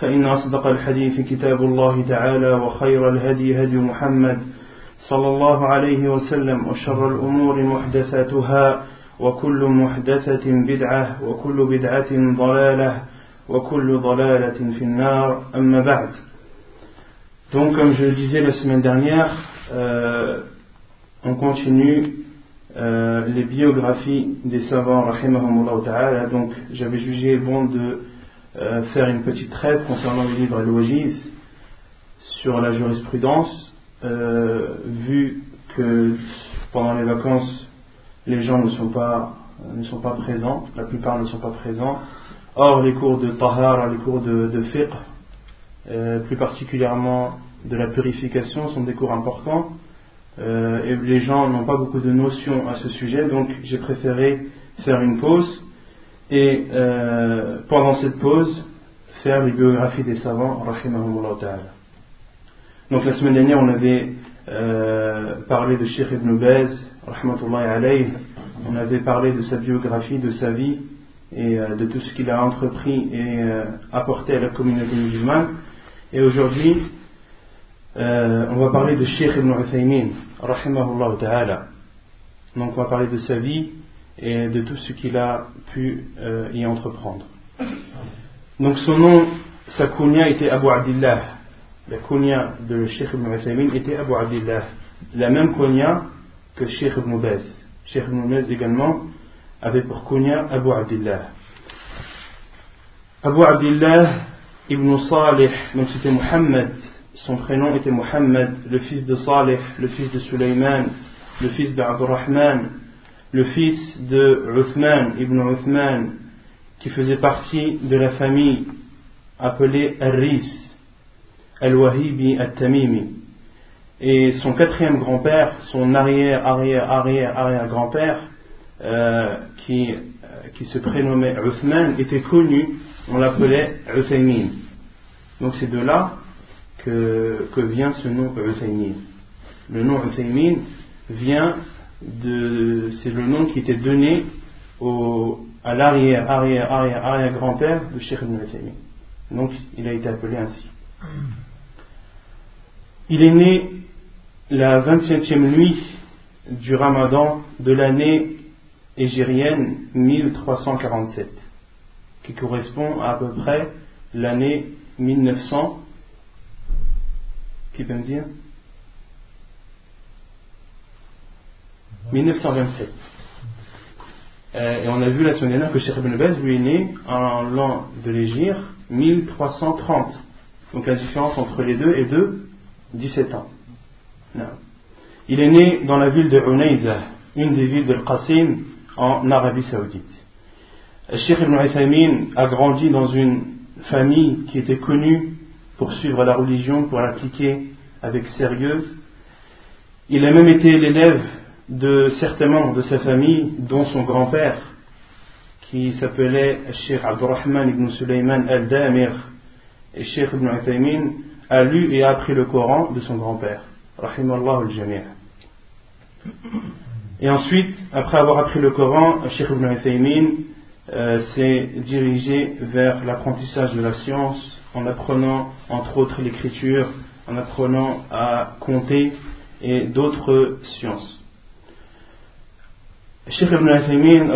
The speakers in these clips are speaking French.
فإن أصدق الحديث كتاب الله تعالى وخير الهدي هدي محمد صلى الله عليه وسلم وشر الأمور محدثاتها وكل محدثة بدعة وكل بدعة ضلالة وكل ضلالة في النار أما بعد Donc, comme je le disais la semaine dernière, euh, on continue euh, les biographies des savants, rahimahumullah ta'ala. Donc, j'avais jugé bon de euh, faire une petite trêve concernant le livre Al-Wajiz sur la jurisprudence, euh, vu que pendant les vacances, les gens ne sont pas, ne sont pas présents, la plupart ne sont pas présents. Or, les cours de tahara, les cours de, de fiqh, euh, plus particulièrement de la purification, sont des cours importants. Euh, et les gens n'ont pas beaucoup de notions à ce sujet, donc j'ai préféré faire une pause et euh, pendant cette pause faire les biographies des savants. Donc la semaine dernière on avait euh, parlé de Sheikh Ibn Baz, alayhi, on avait parlé de sa biographie, de sa vie et euh, de tout ce qu'il a entrepris et apporté à la communauté musulmane. Et aujourd'hui, on va parler de Sheikh Ibn Uthaymin. Donc on va parler de sa vie et de tout ce qu'il a pu euh, y entreprendre. Donc son nom, sa kunya était Abu Abdillah. La kunya de Sheikh Ibn Uthaymin était Abu Abdillah. La même kunya que Sheikh Ibn Baz. Sheikh Ibn Baz également avait pour kunya Abu Abdillah. Abu Abdillah Ibn Salih, donc c'était Muhammad son prénom était Muhammad, le fils de Salih, le fils de Sulaiman, le fils de Abdurrahman, le fils de Uthman ibn Uthman, qui faisait partie de la famille appelée Al-Ris, Al-Wahibi Al-Tamimi. Et son quatrième grand-père, son arrière, arrière, arrière, arrière grand-père, euh, qui, euh, qui se prénommait Uthman, était connu, on l'appelait Uthaymin. Donc ces deux-là, que, que, vient ce nom Uthaymin. Le nom Uthaymin vient C'est le nom qui était donné au, à l'arrière, arrière, arrière, arrière grand-père de Sheikh ibn. Donc il a été appelé ainsi. Il est né la 27e nuit du ramadan de l'année égérienne 1347, qui correspond à à peu près l'année 1900 qui peut me dire? 1927. Euh, et on a vu la semaine dernière que Cheikh Ibn Baz lui est né en l'an de l'Égypte 1330. Donc la différence entre les deux est de 17 ans. Il est né dans la ville de Unayza, une des villes de Qasim en Arabie Saoudite. Cheikh Ibn Uthaymin a grandi dans une famille qui était connue pour suivre la religion, pour l'appliquer avec sérieux. Il a même été l'élève de certains membres de sa famille, dont son grand-père, qui s'appelait Sheikh Abdurrahman ibn Sulaiman al-Damir. Et Sheikh ibn Uthaymin a lu et a appris le Coran de son grand-père. Rahimallah al-Jami'. Et ensuite, après avoir appris le Coran, Sheikh ibn Uthaymin euh, s'est dirigé vers l'apprentissage de la science en apprenant entre autres l'écriture, en apprenant à compter et d'autres sciences. Sheikh ibn Uthaymin,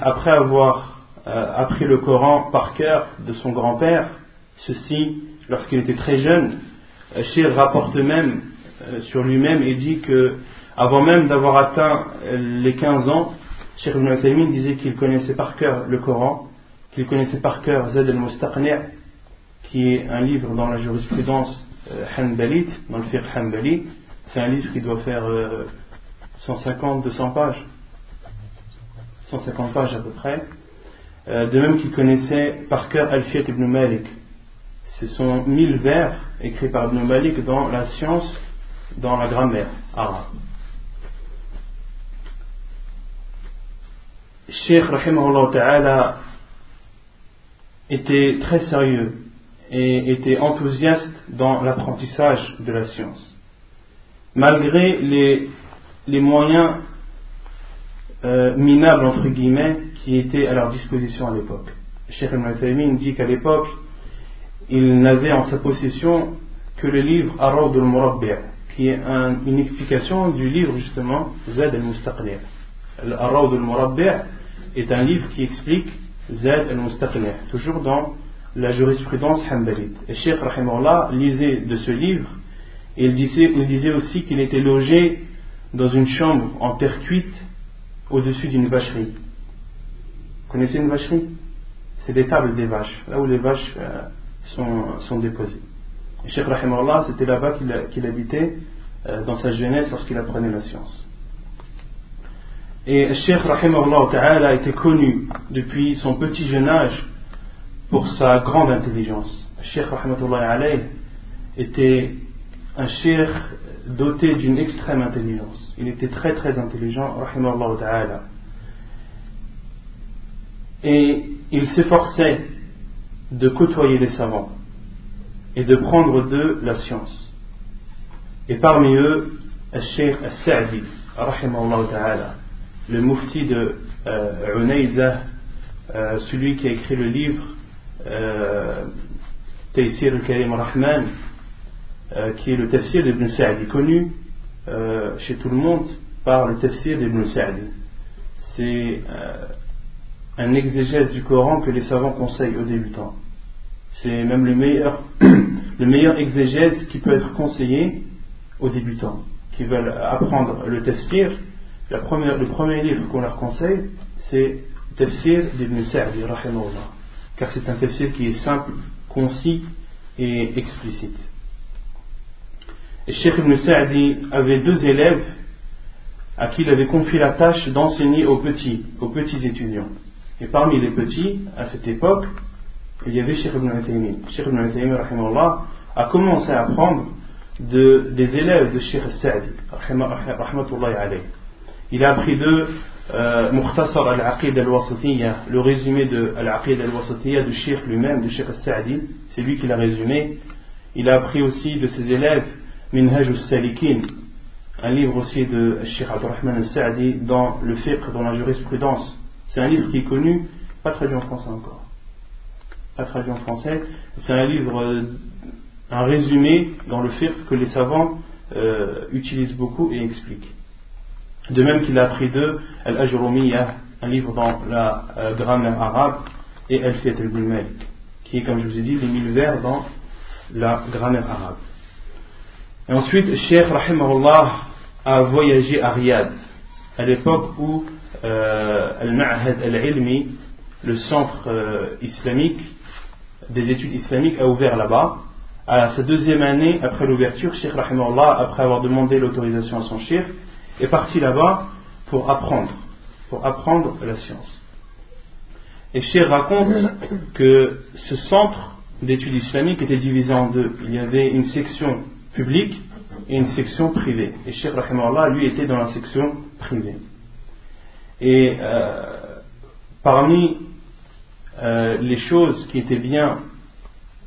après avoir euh, appris le Coran par cœur de son grand-père, ceci lorsqu'il était très jeune, Cheikh rapporte même euh, sur lui-même et dit que avant même d'avoir atteint les 15 ans, Cheikh Ibn Uthaymin disait qu'il connaissait par cœur le Coran, qu'il connaissait par cœur Zad al-Mustaqni' qui est un livre dans la jurisprudence euh, dans le fiqh Hanbali. C'est un livre qui doit faire 150, 200 pages. 150 pages à peu près. Euh, de même qu'il connaissait par cœur Al-Fiat ibn Malik. Ce sont mille vers écrits par Ibn Malik dans la science, dans la grammaire arabe. Cheikh Rahimahullah Ta'ala était très sérieux et était enthousiaste dans l'apprentissage de la science. Malgré les, les moyens euh, minables, entre guillemets, qui étaient à leur disposition à l'époque. Cheikh Ibn dit qu'à l'époque, il n'avait en sa possession que le livre Arad al-Murabbi' qui est une explication du livre justement Zad al-Mustaqli' Arad al-Murabbi' est un livre qui explique Zad al-Mustaqli' toujours dans la jurisprudence hanbalite. Et Cheikh Rahimahullah lisait de ce livre et il disait, il disait aussi qu'il était logé dans une chambre en terre cuite au-dessus d'une vacherie. Vous connaissez une vacherie? C'est des tables des vaches, là où les vaches euh, sont, sont, déposées. Et Cheikh Rahimahullah, c'était là-bas qu'il habitait euh, dans sa jeunesse lorsqu'il apprenait la science. Et Cheikh Rahimahullah Ta'ala était connu depuis son petit jeune âge pour sa grande intelligence. Cheikh Rahimahullah alayh était un cheikh doté d'une extrême intelligence. Il était très très intelligent, rahimahullah ta'ala. Et il s'efforçait de côtoyer les savants et de prendre d'eux la science. Et parmi eux, le Cheikh Al-Sa'di, ta'ala, le mufti de euh, euh, celui qui a écrit le livre euh, Taysir al-Karim Rahman, euh, qui est le tafsir d'Ibn Sa'di, connu euh, chez tout le monde par le tafsir d'Ibn Sa'di. C'est euh, un exégèse du Coran que les savants conseillent aux débutants. C'est même le meilleur, le meilleur exégèse qui peut être conseillé aux débutants qui veulent apprendre le tafsir. La première, le premier livre qu'on leur conseille, c'est tafsir d'Ibn Sa'di, car c'est un tafsir qui est simple, concis et explicite. Et Cheikh Ibn Sa'di avait deux élèves à qui il avait confié la tâche d'enseigner aux petits, aux petits étudiants. Et parmi les petits, à cette époque, il y avait Cheikh Ibn Taymiyyah. Cheikh Ibn Taymiyyah, a commencé à apprendre de, des élèves de Cheikh Sa'di, Il a appris d'eux euh, al-Aqid al-Wasatiyya, le résumé de al-Aqid al-Wasatiyya du Cheikh lui-même, du Cheikh Sa'di, c'est lui qui l'a résumé. Il a appris aussi de ses élèves Minhaj al-Salikin, un livre aussi de Sheikh Abdurrahman al-Sa'di dans le fiqh, dans la jurisprudence. C'est un livre qui est connu, pas traduit en français encore. Pas traduit en français. C'est un livre, euh, un résumé dans le fiqh que les savants euh, utilisent beaucoup et expliquent. De même qu'il a appris de Al-Ajrumiyya, un livre dans la euh, grammaire arabe, et Al-Fiat al qui est, comme je vous ai dit, les mille vers dans la grammaire arabe. Et ensuite, Cheikh Rahimahullah a voyagé à Riyad, à l'époque où euh, Al-Ma'had Al-Ilmi, le centre euh, islamique des études islamiques, a ouvert là-bas. À sa deuxième année après l'ouverture, Cheikh Rahimahullah, après avoir demandé l'autorisation à son chef, est parti là-bas pour apprendre, pour apprendre la science. Et Cheikh raconte que ce centre d'études islamiques était divisé en deux. Il y avait une section publique et une section privée. Et Cheikh Rahimallah, lui, était dans la section privée. Et euh, parmi euh, les choses qui étaient bien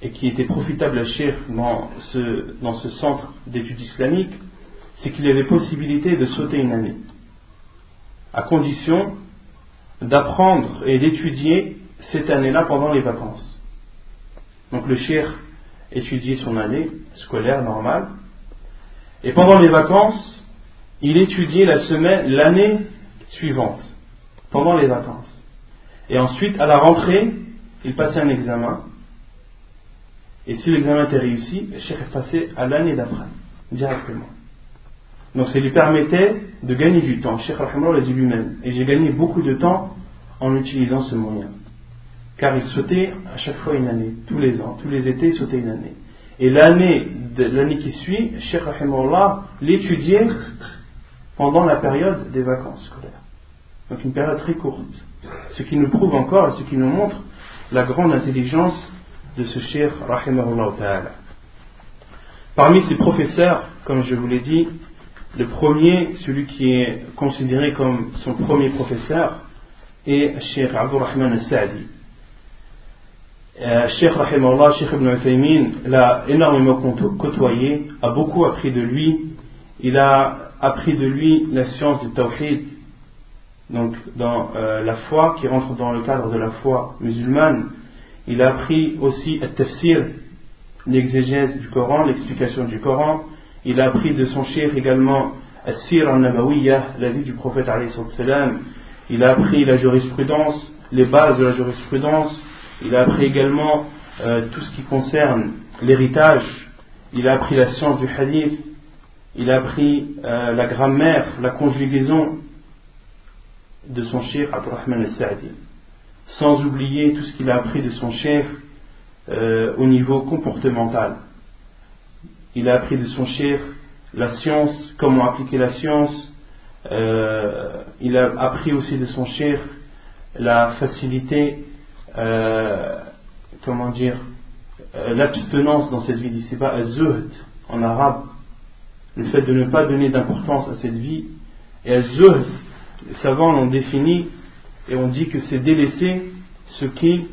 et qui étaient profitables à Cheikh dans ce, dans ce centre d'études islamiques, c'est qu'il y avait possibilité de sauter une année, à condition d'apprendre et d'étudier cette année-là pendant les vacances. Donc le Cheikh étudier son année scolaire normale. Et pendant les vacances, il étudiait la semaine, l'année suivante, pendant les vacances. Et ensuite, à la rentrée, il passait un examen. Et si l'examen était réussi, le est passé à l'année d'après, directement. Donc ça lui permettait de gagner du temps. Cheikh Rahimah l'a dit lui-même. Et j'ai gagné beaucoup de temps en utilisant ce moyen. Car il sautait à chaque fois une année, tous les ans, tous les étés, il sautait une année. Et l'année, l'année qui suit, Cheikh Rahimah l'étudiait pendant la période des vacances scolaires. Donc une période très courte. Ce qui nous prouve encore, ce qui nous montre la grande intelligence de ce Cheikh Rahimahullah Ta'ala. Parmi ses professeurs, comme je vous l'ai dit, le premier, celui qui est considéré comme son premier professeur, est Cheikh Abdurrahman al-Sa'di. Euh, Cheikh Rahimahullah, Cheikh Ibn Uthaymin l'a énormément côtoyé, a beaucoup appris de lui. Il a appris de lui la science du Tawhid, donc dans euh, la foi, qui rentre dans le cadre de la foi musulmane. Il a appris aussi le tafsir, l'exégèse du Coran, l'explication du Coran. Il a appris de son chef également As-Sir al-Nabawiyah, la vie du prophète. Il a appris la jurisprudence, les bases de la jurisprudence. Il a appris également euh, tout ce qui concerne l'héritage. Il a appris la science du hadith. Il a appris euh, la grammaire, la conjugaison de son chef Abdurrahman al-Sa'di sans oublier tout ce qu'il a appris de son chef euh, au niveau comportemental. Il a appris de son chef la science, comment appliquer la science. Il a appris aussi de son chef la facilité, euh, comment dire, l'abstenance dans cette vie d'ici bas, zuhd en arabe, le fait de ne pas donner d'importance à cette vie. Et zuhd, les savants l'ont défini et on dit que c'est délaisser ce qui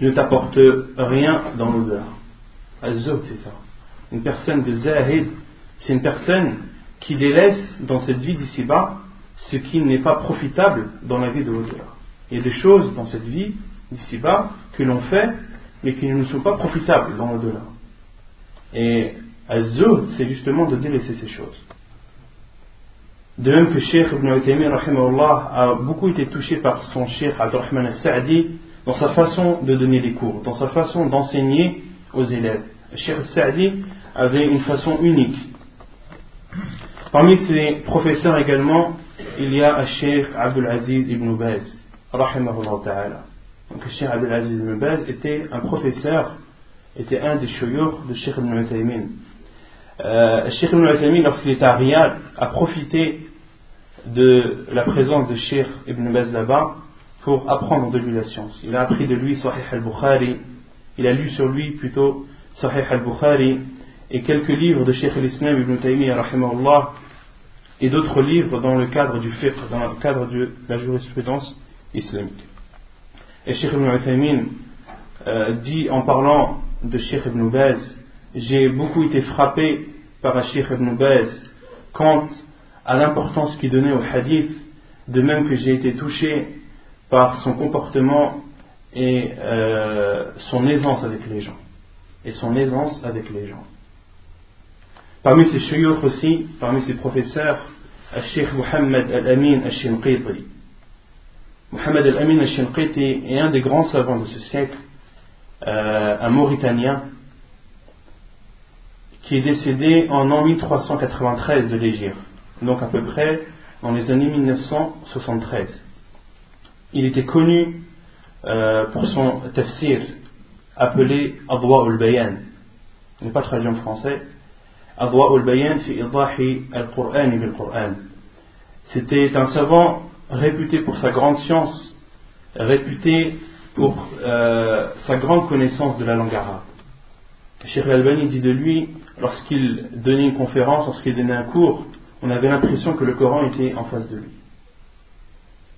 ne t'apporte rien dans l'odeur. Azot, c'est ça. Une personne de Zahid, c'est une personne qui délaisse dans cette vie d'ici-bas ce qui n'est pas profitable dans la vie de l'odeur. Il y a des choses dans cette vie d'ici-bas que l'on fait, mais qui ne nous sont pas profitables dans l'au-delà. Et Azot, c'est justement de délaisser ces choses. De même que Sheikh Ibn Uthaymin a beaucoup été touché par son Sheikh Abdurrahman al-Sa'di dans sa façon de donner des cours, dans sa façon d'enseigner aux élèves. Sheikh al-Sa'di avait une façon unique. Parmi ses professeurs également, il y a Sheikh Abdul Aziz ibn Baz, rahimahullah ta'ala. Donc Sheikh Abdul Aziz ibn Baz était un professeur, était un des chouyours de Sheikh Ibn Uthaymin. Euh, Sheikh Ibn Uthaymin, lorsqu'il était à Riyad, a profité de la présence de Sheikh Ibn Baz là-bas pour apprendre de lui la science. Il a appris de lui Sahih al-Bukhari, il a lu sur lui plutôt Sahih al-Bukhari et quelques livres de Sheikh al-Islam Ibn Taymiyyah et d'autres livres dans le cadre du fiqh, dans le cadre de la jurisprudence islamique. Et Sheikh Ibn Uthaymin euh, dit en parlant de Sheikh Ibn Baz j'ai beaucoup été frappé par Sheikh Ibn Baz quant à l'importance qu'il donnait au hadith, de même que j'ai été touché par son comportement et euh, son aisance avec les gens. Et son aisance avec les gens. Parmi ses chouyours aussi, parmi ses professeurs, Sheikh Muhammad Al-Amin Al-Shinqiti. Muhammad Al-Amin Al-Shinqiti est un des grands savants de ce siècle, euh, un Mauritanien, qui est décédé en an 1393 de l'Égypte, donc à peu près dans les années 1973. Il était connu euh, pour son tafsir appelé Adwa ul-Bayan. Il n'est pas traduit en français. Adwa ul-Bayan fi idahi al-Qur'an bil-Qur'an. C'était un savant réputé pour sa grande science, réputé pour euh, sa grande connaissance de la langue arabe. Cheikh Al-Albani dit de lui, lorsqu'il donnait une conférence, lorsqu'il donnait un cours, on avait l'impression que le Coran était en face de lui.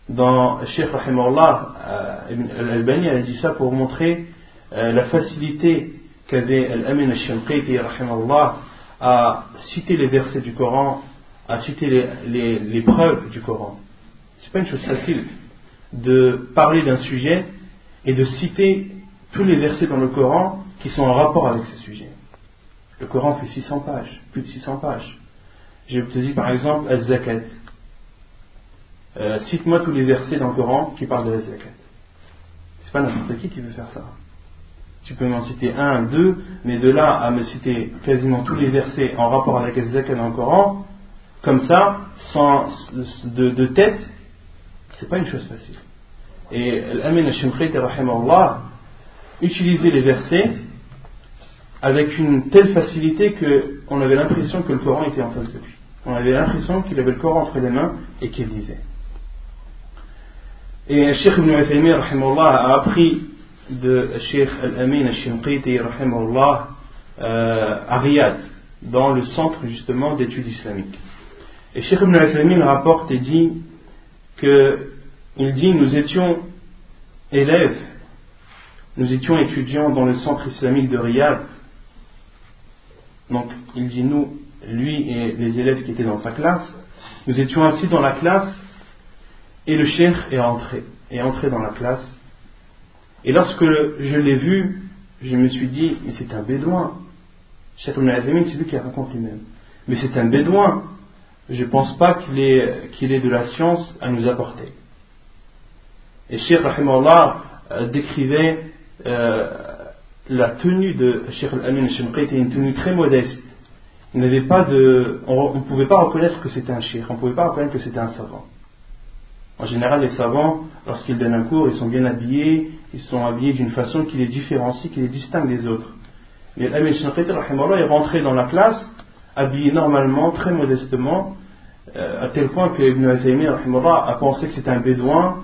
Dans Cheikh Rahimahullah, euh, Al-Albani a dit ça pour montrer euh, la facilité qu'avait Al-Amin al-Shamqiti à citer les versets du Coran, à citer les preuves du Coran. C'est pas une chose facile de parler d'un sujet et de citer tous les versets dans le Coran qui sont en rapport avec ce sujet. Le Coran fait 600 pages, plus de 600 pages. Je te dis par exemple Al-Zakat. Euh, cite-moi tous les versets dans le Coran qui parlent de la zakat. C'est pas n'importe qui qui veut faire ça. Tu peux m'en citer un, deux, mais de là à me citer quasiment tous les versets en rapport avec les zakah dans le Coran, comme ça, sans, de, de tête, c'est pas une chose facile. Et l'Amin al utilisait les versets avec une telle facilité qu'on avait l'impression que le Coran était en face de lui. On avait l'impression qu'il avait le Coran entre les mains et qu'il lisait. Et Sheikh Ibn Uthaymin a appris de Sheikh Al-Amin al-Shinqiti euh, à Riyad, dans le centre justement d'études islamiques. Et Sheikh Ibn Uthaymin rapporte et dit que il dit nous étions élèves, nous étions étudiants dans le centre islamique de Riyad. Donc il dit nous, lui et les élèves qui étaient dans sa classe, nous étions assis dans la classe et le cheikh est entré, est entré dans la classe. Et lorsque je l'ai vu, je me suis dit, mais c'est un bédouin. Cheikh Ibn c'est lui qui raconte lui-même. Mais c'est un bédouin. Je ne pense pas qu'il ait, de la science à nous apporter. Et Cheikh Rahimahullah euh, décrivait euh, la tenue de Cheikh Al-Amin était une tenue très modeste. Il on ne pouvait pas reconnaître que c'était un cheikh, on ne pouvait pas reconnaître que c'était un savant. En général, les savants, lorsqu'ils donnent un cours, ils sont bien habillés, ils sont habillés d'une façon qui les différencie, qui les distingue des autres. Mais l'Amin est rentré dans la classe, habillé normalement, très modestement, euh, à tel point que Ibn a pensé que c'était un bédouin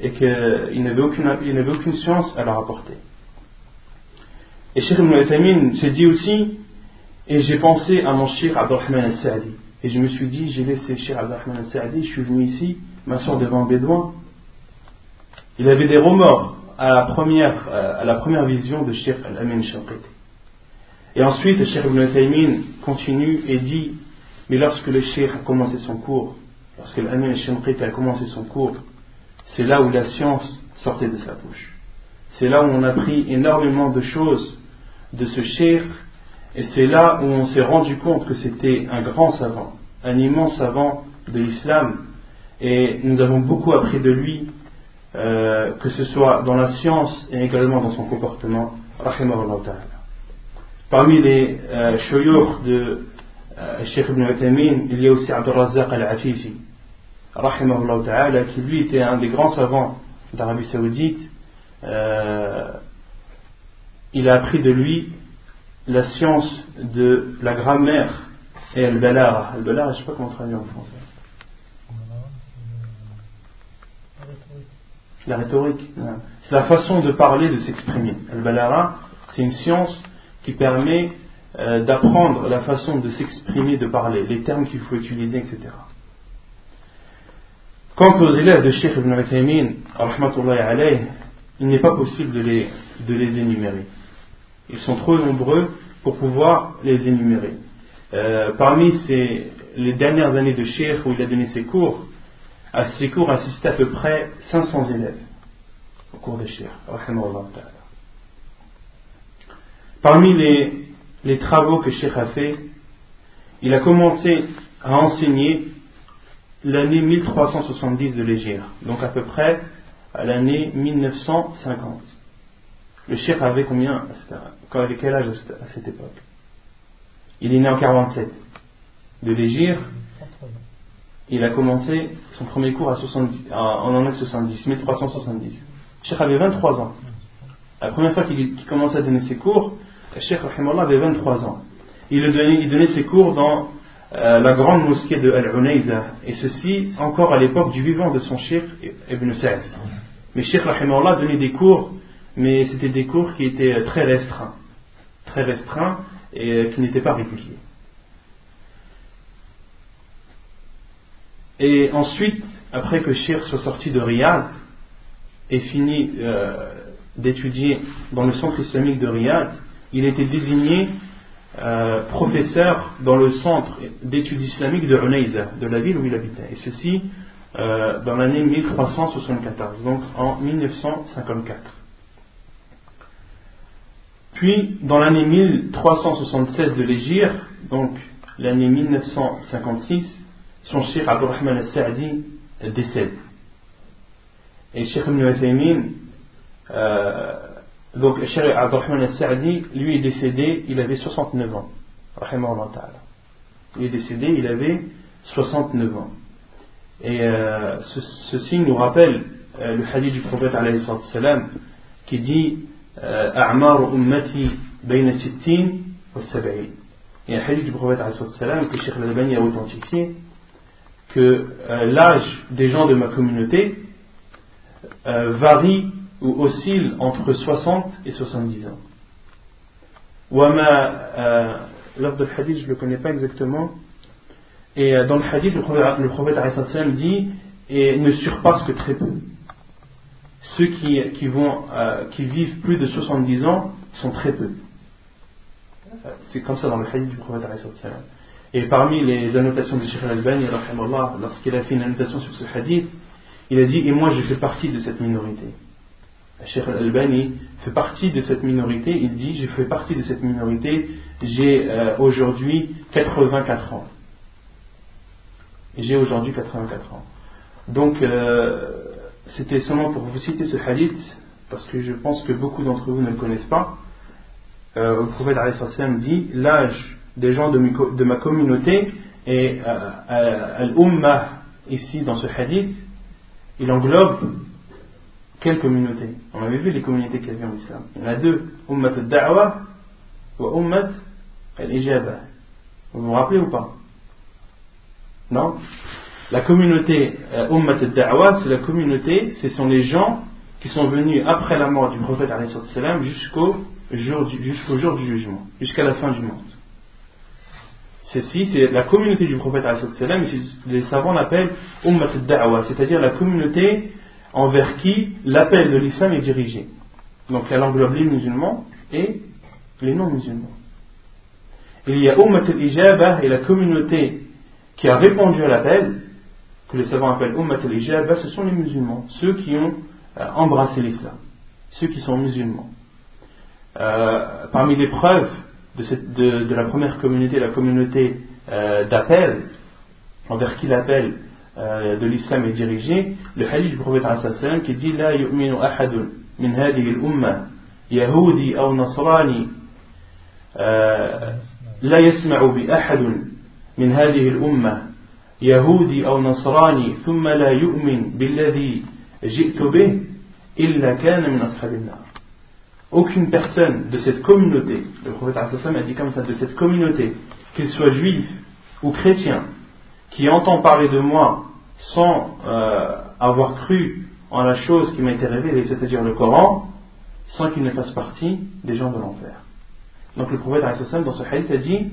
et qu'il n'avait aucune, aucune science à leur apporter. Et Cheikh Ibn s'est dit aussi, et j'ai pensé à mon Cheikh Abdurrahman al-Sa'di. Et je me suis dit, j'ai laissé Cheikh Abdurrahman al-Sa'di, je suis venu ici, m'asseoir devant un bédouin. Il avait des remords à la première, euh, à la première vision de Cheikh Al-Amin Shanqiti. Et ensuite, Cheikh Ibn Taymin continue et dit, mais lorsque le Cheikh a commencé son cours, lorsque l'Amin Shanqiti a commencé son cours, c'est là où la science sortait de sa bouche. C'est là où on a appris énormément de choses de ce Cheikh, et c'est là où on s'est rendu compte que c'était un grand savant, un immense savant de l'islam, et nous avons beaucoup appris de lui, euh, que ce soit dans la science et également dans son comportement. Parmi les euh, de euh, Sheikh ibn Uthaymeen, il y a aussi Abdul Razzaq al-Afifi, qui lui était un des grands savants d'Arabie Saoudite. Euh, il a appris de lui la science de la grammaire et al-balara. Al-balara, je ne sais pas comment traduire en français. La rhétorique, c'est la façon de parler, de s'exprimer. Al-balara, c'est une science qui permet euh, d'apprendre la façon de s'exprimer, de parler, les termes qu'il faut utiliser, etc. Quant aux élèves de Sheikh Ibn Uthaymin, il n'est pas possible de les, de les énumérer. Ils sont trop nombreux pour pouvoir les énumérer. Euh, parmi ces, les dernières années de Sheikh où il a donné ses cours, à ces cours assistaient à peu près 500 élèves au cours de Sheikh. Parmi les, travaux que Sheikh a fait, il a commencé à enseigner l'année 1370 de l'Égypte, donc à peu près à l'année 1950. Le cheikh avait combien avait quel âge à cette époque? Il est né en 47. De l'Égypte, il a commencé son premier cours à 70, en année 70, 1370. Le cheikh avait 23 ans. La première fois qu'il commençait à donner ses cours, cheikh avait 23 ans. Il donnait, ses cours dans euh, la grande mosquée de Al-Unayza, et ceci encore à l'époque du vivant de son cheikh Ibn Sa'd. Mais Cheikh Rahimallah donnait des cours, mais c'était des cours qui étaient très restreints, très restreints et euh, qui n'étaient pas réguliers. Et ensuite, après que Cheikh soit sorti de Riyad et fini euh, d'étudier dans le centre islamique de Riyad, il était désigné euh, professeur dans le centre d'études islamiques de Unayza, de la ville où il habitait. Et ceci euh, dans l'année 1374, donc en 1954. Puis, dans l'année 1376 de l'Égypte, donc l'année 1956, son cheikh Abdurrahman al-Sa'di décède. Et Cheikh Ibn Uthaymin, euh, Donc, Cheikh Abdurrahman al-Sa'di, lui est décédé, il avait 69 ans. Il est décédé, il avait 69 ans. Et euh, ce, ceci nous rappelle euh, le hadith du prophète salam, qui dit euh, A'mar ummati bayna sittin wa sab'in. Il y a un hadith du prophète salam que Cheikh Al-Albani a authentifié que l'âge des gens de ma communauté varie ou oscille entre 60 et 70 ans. Wama, l'ordre de hadith, je ne le connais pas exactement, et euh, dans le hadith, le prophète, le prophète dit et ne surpasse que très peu. Ceux qui, qui, vont, euh, qui vivent plus de 70 ans sont très peu. C'est comme ça dans le hadith du prophète. Et parmi les annotations de Sheikh al-Albani, lorsqu'il a fait une annotation sur ce hadith, il a dit Et moi je fais partie de cette minorité. Sheikh al-Albani fait partie de cette minorité. Il dit Je fais partie de cette minorité. J'ai euh, aujourd'hui 84 ans j'ai aujourd'hui 84 ans. Donc, euh, c'était seulement pour vous citer ce hadith, parce que je pense que beaucoup d'entre vous ne le connaissent pas. Euh, le prophète dit L'âge des gens de, ma communauté et euh, Al-Ummah, ici dans ce hadith, il englobe quelle communauté On avait vu les communautés qu'il y avait en. Il y en a deux Ummat al-Da'wa ou Ummat al-Ijaba. Vous vous rappelez ou pas non La communauté euh, Ummat al-Da'wa, c'est la communauté, ce sont les gens qui sont venus après la mort du prophète jusqu'au jour, du, jusqu'au jour du jugement, jusqu'à la fin du monde. Ceci, c'est la communauté du prophète les savants l'appellent Ummat al-Da'wa, c'est-à-dire la communauté envers qui l'appel de l'islam est dirigé. Donc elle englobe les musulmans et les non-musulmans. Il y a Ummat al-Ijabah et la communauté qui a répondu à l'appel, que les savants appellent Ummat al ce sont les musulmans, ceux qui ont euh, embrassé l'islam, ceux qui sont musulmans. Euh, parmi les preuves de, de, la première communauté, la communauté euh, d'appel, envers qui l'appel de l'islam est dirigé, le hadith du prophète qui dit La yu'minu ahadun min hadihi al-umma yahudi ou nasrani la yasma'u bi ahadun من هذه الأمة يهودي أو نصراني ثم لا يؤمن بالذي جئت به إلا كان من أصحاب النار aucune personne de cette communauté, le prophète a dit comme ça, de cette communauté, qu'il soit juif ou chrétien, qui entend parler de moi sans euh, avoir cru en la chose qui m'a été révélée, c'est-à-dire le Coran, sans qu'il ne fasse partie des gens de l'enfer. Donc le prophète dans ce hadith a dit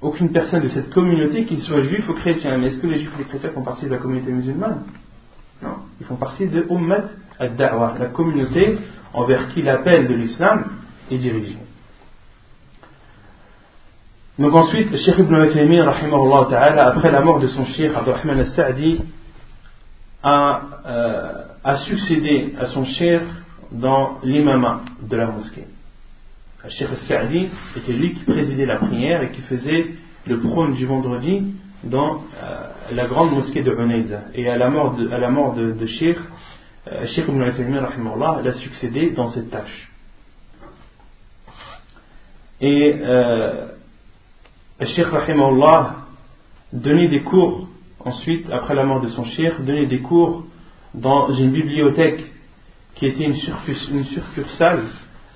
aucune personne de cette communauté, qu'il soit juif ou chrétien. Mais est-ce que les juifs ou les chrétiens font partie de la communauté musulmane? Non. Ils font partie de Ummat ad-Da'wa, la communauté envers qui l'appel de l'islam est dirigé. Donc ensuite, le Cheikh Ibn ta'ala, après la mort de son Cheikh Abdurrahman al-Sa'di, a, euh, a succédé à son Cheikh dans l'imama de la mosquée. Le Cheikh Sa'di était lui qui présidait la prière et qui faisait le prône du vendredi dans euh, la grande mosquée de Unayza. Et à la mort de, à la mort de, de Cheikh, euh, Cheikh Ibn al l'a succédé dans cette tâche. Et euh, Cheikh Rahimahullah donnait des cours ensuite, après la mort de son Cheikh, donnait des cours dans une bibliothèque qui était une, succursale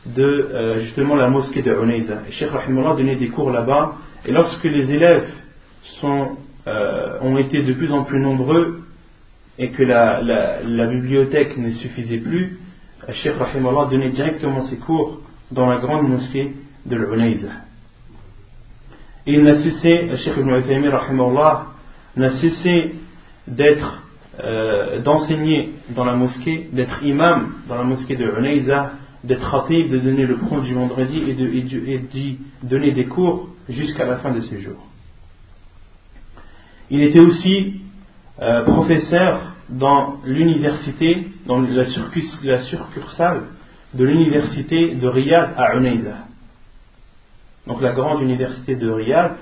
de euh, justement la mosquée de Unayza. Et Cheikh Rahimullah donnait des cours là-bas, et lorsque les élèves euh, ont été de plus en plus nombreux et que la, la, bibliothèque ne suffisait plus, Cheikh Rahimullah donnait directement ses cours dans la grande mosquée de l'Unayza. Il n'a cessé, Cheikh Ibn Rahimullah, n'a cessé d'être euh, d'enseigner dans la mosquée, d'être imam dans la mosquée de Unayza, d'être khatib, de donner le prompt du vendredi et d'y donner des cours jusqu'à la fin de ses jours. Il était aussi euh, professeur dans l'université, dans la, la succursale de l'université de Riyad à Unayza. Donc la grande université de Riyad,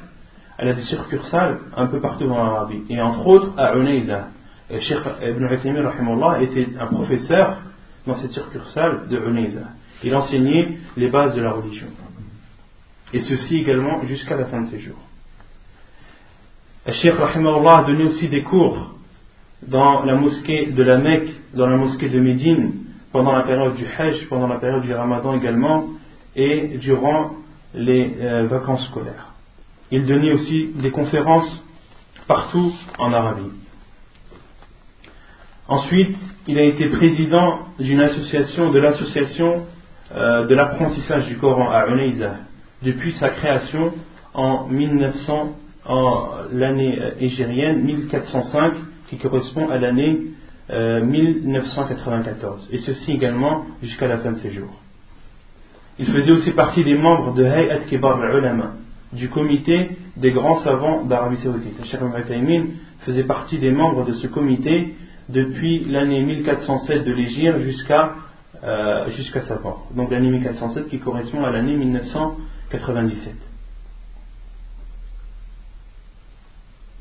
elle a des succursales un peu partout dans l'Arabie, et entre autres à Unayza. Cheikh Ibn Uthaymin était un professeur dans cette succursale de Unayza. Il enseignait les bases de la religion. Et ceci également jusqu'à la fin de ses jours. Cheikh Rahimahullah a donné aussi des cours dans la mosquée de la Mecque, dans la mosquée de Médine, pendant la période du Hajj, pendant la période du Ramadan également, et durant les euh, vacances scolaires. Il donnait aussi des conférences partout en Arabie. Ensuite, il a été président d'une association, de l'association euh, de l'apprentissage du Coran à Unayza, depuis sa création en 1900, en l'année euh, égérienne 1405, qui correspond à l'année 1994, et ceci également jusqu'à la fin de ses jours. Il faisait aussi partie des membres de Hayat Kibar al-Ulama, du comité des grands savants d'Arabie Saoudite. Cheikh Al faisait partie des membres de ce comité depuis l'année 1407 de l'Égypte jusqu'à euh, jusqu'à sa mort. Donc l'année 1407 qui correspond à l'année 1997.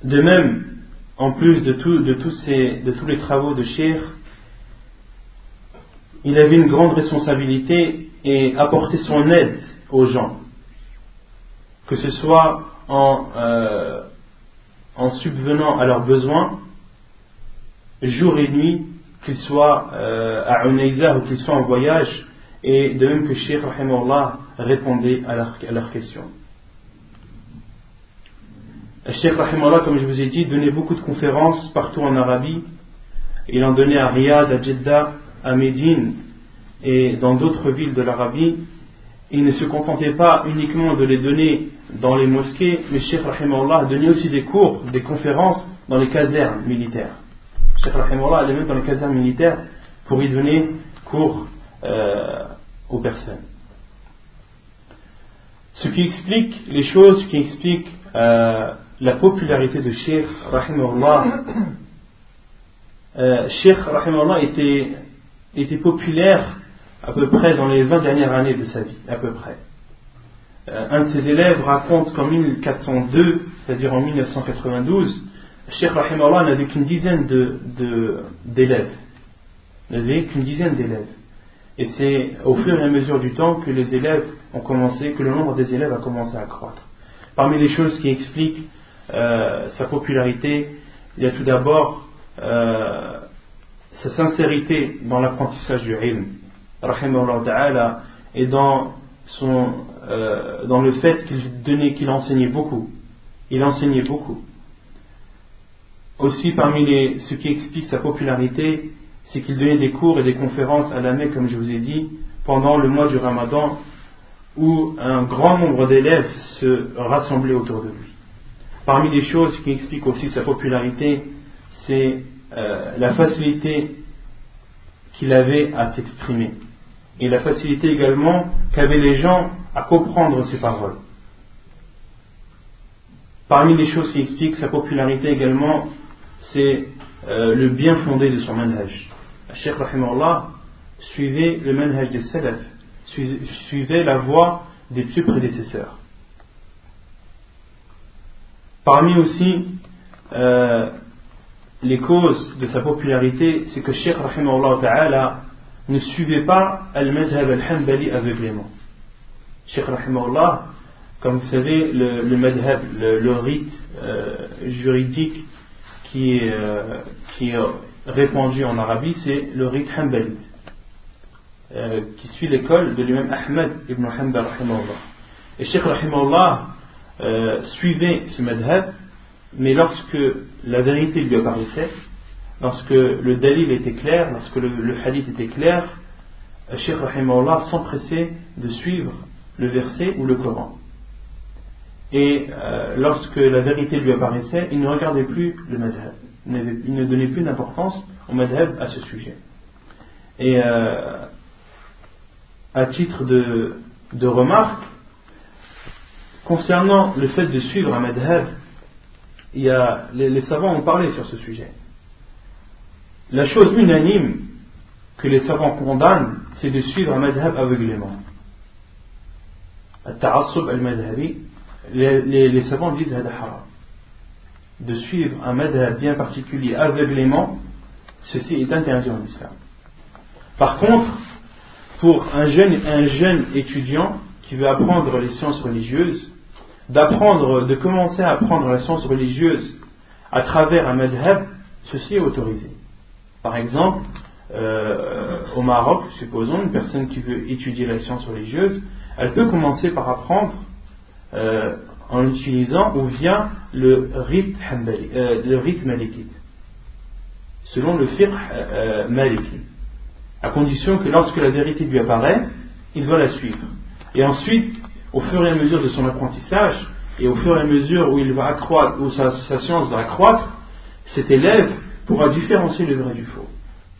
De même, en plus de, de, tous ces, de tous les travaux de Cheikh, il avait une grande responsabilité et apportait son aide aux gens, que ce soit en, euh, en subvenant à leurs besoins, jour et nuit, qu'ils soient euh, à Unayza ou qu'ils soient en voyage, et de même que Cheikh Rahimahullah répondait à leurs questions. Cheikh Rahimahullah, comme je vous ai dit, donnait beaucoup de conférences partout en Arabie. Il en donnait à Riyad, à Jeddah, à Médine et dans d'autres villes de l'Arabie. Il ne se contentait pas uniquement de les donner dans les mosquées, mais Cheikh Rahimahullah donnait aussi des cours, des conférences dans les casernes militaires. Cheikh Rahimahullah allait même dans les casernes militaires pour y donner cours euh, aux personnes. Ce qui explique les choses, qui explique euh, la popularité de Sheikh Rahimahullah. Euh, Sheikh Rahimahullah était, était populaire à peu près dans les 20 dernières années de sa vie, à peu près. Euh, un de ses élèves raconte qu'en 1402, c'est-à-dire en 1992, Sheikh Rahimahullah n'avait qu'une dizaine d'élèves. De, n'avait qu'une dizaine d'élèves. Et c'est au fur et à mesure du temps que les élèves ont commencé, que le nombre des élèves a commencé à croître. Parmi les choses qui expliquent euh, sa popularité, il y a tout d'abord euh, sa sincérité dans l'apprentissage du ilm, et dans, son, euh, dans le fait qu'il donnait, qu'il enseignait beaucoup. Il enseignait beaucoup. Aussi, parmi les, ce qui explique sa popularité, c'est qu'il donnait des cours et des conférences à l'année, comme je vous ai dit, pendant le mois du Ramadan, où un grand nombre d'élèves se rassemblaient autour de lui. Parmi les choses qui expliquent aussi sa popularité, c'est euh, la facilité qu'il avait à s'exprimer et la facilité également qu'avaient les gens à comprendre ses paroles. Parmi les choses qui expliquent sa popularité également, c'est euh, le bien fondé de son manhaj. Cheikh Rahimahullah suivait le manhaj des salaf, suivait la voie des plus prédécesseurs. Parmi aussi euh, les causes de sa popularité, c'est que Sheikh Ta'ala ne suivait pas al-madhab al-hanbali aveuglément. Sheikh Rahimahullah, comme vous savez, le, le madhab, le, rite euh, juridique qui est, euh, qui est répandu en Arabie, c'est le rite hanbali, qui suit l'école de lui-même Ahmed ibn Hanbal Rahimahullah. Et Sheikh Rahimahullah euh, suivait ce madhab, mais lorsque la vérité lui apparaissait, lorsque le dalil était clair, lorsque le, hadith était clair, Sheikh Rahimahullah s'empressait de suivre le verset ou le Coran. Et euh, lorsque la vérité lui apparaissait, il ne regardait plus le madhab. Il ne donnait plus d'importance au madhab à ce sujet. Et euh, à titre de, de remarque, Concernant le fait de suivre un madhab, il y a, les, savants ont parlé sur ce sujet. La chose unanime que les savants condamnent, c'est de suivre un madhab aveuglément. al-madhabi, les, savants disent. De suivre un madhab bien particulier aveuglément, ceci est interdit en islam. Par contre, pour un jeune, un jeune étudiant qui veut apprendre les sciences religieuses, d'apprendre, de commencer à apprendre la science religieuse à travers un madhab, ceci est autorisé. Par exemple, euh, au Maroc, supposons, une personne qui veut étudier la science religieuse, elle peut commencer par apprendre euh, en utilisant ou via le rite, euh, le rite malikite, selon le fiqh maliki, à condition que lorsque la vérité lui apparaît, il doit la suivre. Et ensuite, au fur et à mesure de son apprentissage, et au fur et à mesure où il va accroître, où sa, science va accroître, cet élève pourra différencier le vrai du faux.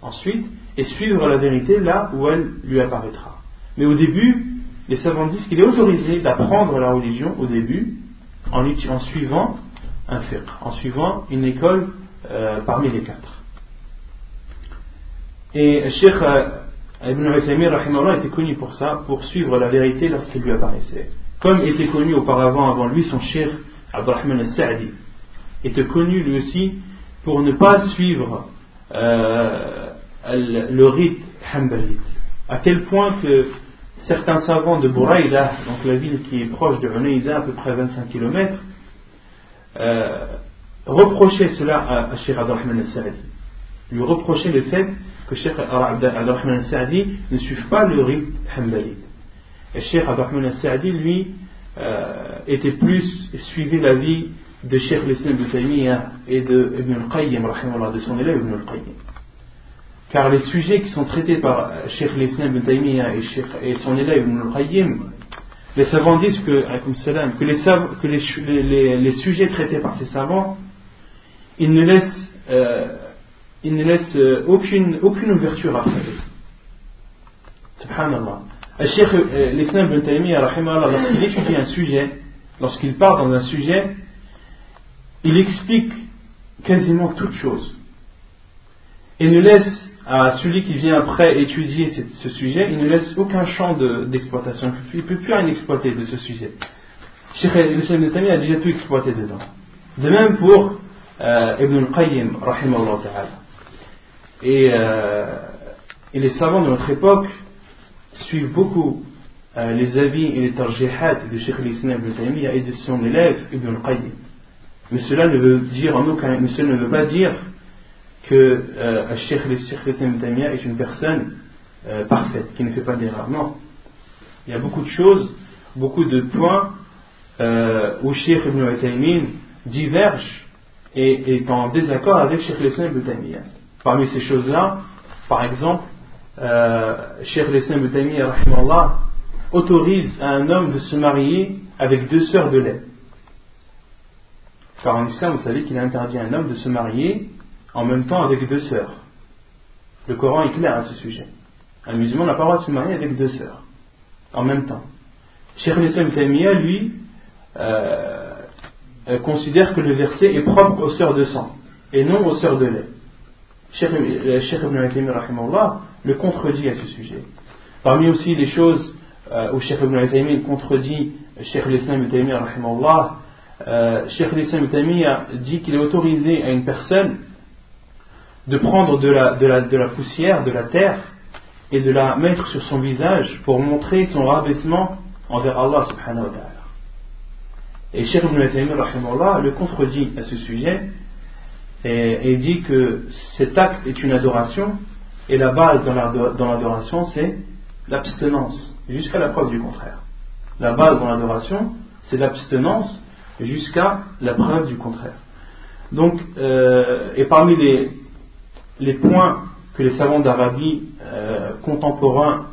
Ensuite, et suivre la vérité là où elle lui apparaîtra. Mais au début, les savants disent qu'il est autorisé d'apprendre la religion au début en, suivant un fiqh, en suivant une école euh, parmi les quatre. Et Sheikh euh, Ibn Uthaymi était connu pour ça, pour suivre la vérité lorsqu'elle lui apparaissait. Comme était connu auparavant avant lui son Sheikh Abdurrahman al-Sa'di, était connu lui aussi pour ne pas suivre euh, le rite hanbalite. À tel point que certains savants de Bouraïda, donc la ville qui est proche de Hunaïda, à peu près 25 km, euh, reprochaient cela à, à Sheikh Abdurrahman al-Sa'di. Lui reprochaient le fait que Sheikh Abdurrahman al-Sa'di ne suive pas le rite hanbalite. Et Sheikh Abdurrahman al-Sa'di, lui, euh, était plus, suivait la vie de Sheikh l'Islam de Taymiyyah et de Ibn al-Qayyim, de son élève Ibn al-Qayyim. Car les sujets qui sont traités par Sheikh l'Islam ibn Taymiyyah et, son élève Ibn al-Qayyim, les savants disent que, que, les, que les, les, sujets traités par ces savants, ils ne laissent, euh, ils ne laissent euh, aucune, aucune ouverture à travers. Subhanallah. Sheikh euh, l'Islam ibn Taymiyyah, lorsqu'il étudie un sujet, lorsqu'il part dans un sujet, il explique quasiment toute chose. Et ne laisse à celui qui vient après étudier ce, sujet, il ne laisse aucun champ d'exploitation. il ne peut plus rien exploiter de ce sujet. Cheikh Ibn Taymiyyah a déjà tout exploité dedans. De même pour euh, Ibn al-Qayyim, ta'ala. Et, euh, et les savants de notre époque suivent beaucoup euh, les avis et les tarjihat de Cheikh Ibn Taymiyyah et de son élève Ibn al-Qayyim. Mais cela ne veut pas dire que euh, Cheikh est une personne euh, parfaite, qui ne fait pas d'erreur. Non. Il y a beaucoup de choses, beaucoup de points où Cheikh Ibn Taymiyyah diverge et est en désaccord avec Cheikh Ibn Taymiyyah. Parmi ces choses-là, par exemple, euh, Cheikh Ibn Taymiyyah autorise à un homme de se marier avec deux sœurs de lait. Car en islam, vous savez qu'il interdit à un homme de se marier en même temps avec deux sœurs. Le Coran est clair à ce sujet. Un musulman n'a pas le droit de se marier avec deux sœurs en même temps. Cheikh Tamiya, lui, euh, considère que le verset est propre aux sœurs de sang et non aux sœurs de lait. Cheikh euh, Ibn Taymiyyah le contredit à ce sujet. Parmi aussi les choses où Cheikh Ibn Taymiyyah contredit Cheikh l'Islam Ibn Taymiyyah, euh, Cheikh l'Islam Ibn dit qu'il est autorisé à une personne de prendre de la poussière, de la terre, et de la mettre sur son visage pour montrer son rabaissement envers Allah subhanahu wa ta'ala. Et Cheikh Ibn Taymiyyah le contredit à ce sujet et, dit que cet acte est une adoration et la base dans l'adoration c'est l'abstinence jusqu'à la preuve du contraire. La base dans l'adoration c'est l'abstinence jusqu'à la preuve du contraire. Donc, euh, et parmi les, points que les savants d'Arabie euh, contemporains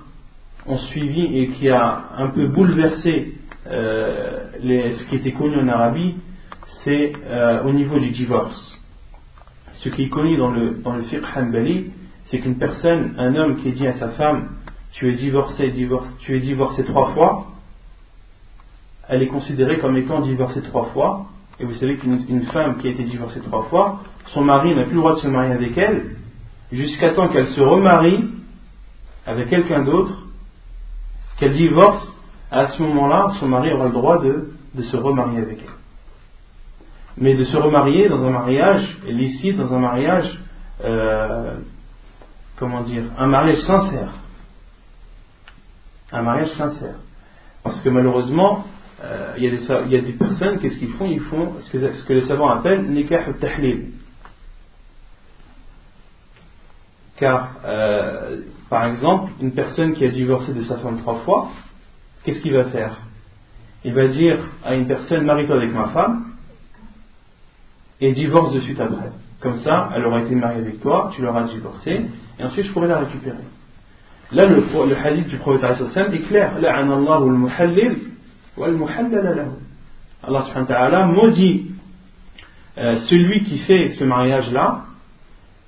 ont suivis et qui a un peu bouleversé euh, ce qui était connu en Arabie, c'est euh, au niveau du divorce. Ce qui est connu dans le, dans le fiqh c'est qu'une personne, un homme qui dit à sa femme, tu es divorcé, tu es divorcé trois fois, elle est considérée comme étant divorcée trois fois. Et vous savez qu'une femme qui a été divorcée trois fois, son mari n'a plus le droit de se marier avec elle, jusqu'à temps qu'elle se remarie avec quelqu'un d'autre, qu'elle divorce, à ce moment-là, son mari aura le droit de, se remarier avec elle. Mais de se remarier dans un mariage licite, dans un mariage euh, comment dire, un mariage sincère. Un mariage sincère. Parce que malheureusement, euh, il, y a des, personnes, qu'est-ce qu'ils font? Ils font ce que, les savants appellent nikah tahlil. Car, euh, par exemple, une personne qui a divorcé de sa femme trois fois, qu'est-ce qu'il va faire? Il va dire à une personne, marie-toi avec ma femme, et divorce de suite après. Comme ça, elle aura été mariée avec toi, tu l'auras divorcée, et ensuite je pourrai la récupérer. Là, le, le hadith du prophète est clair. Allah subhanahu maudit euh, celui qui fait ce mariage-là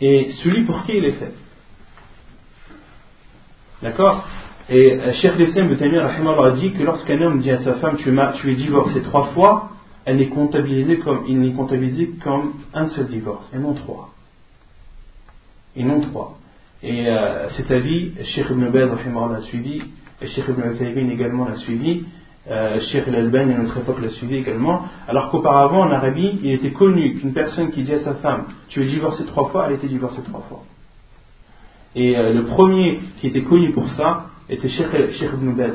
et celui pour qui il est fait. D'accord? Et euh, Cheikh Lessem a dit que lorsqu'un homme dit à sa femme tu, tu es divorcé trois fois, elle n'est comptabilisée comme, il n'est comptabilisé comme un seul divorce, et non trois. Et non trois. Et euh, cet avis, Cheikh Ibn Baz l'a suivi, et Cheikh Ibn Uthaymin également l'a suivi, euh, Cheikh Al-Albani à notre époque l'a suivi également, alors qu'auparavant en Arabie, il était connu qu'une personne qui dit à sa femme Tu es divorcé trois fois, elle était divorcée trois fois. Et euh, le premier qui était connu pour ça était Cheikh, Ibn Baz.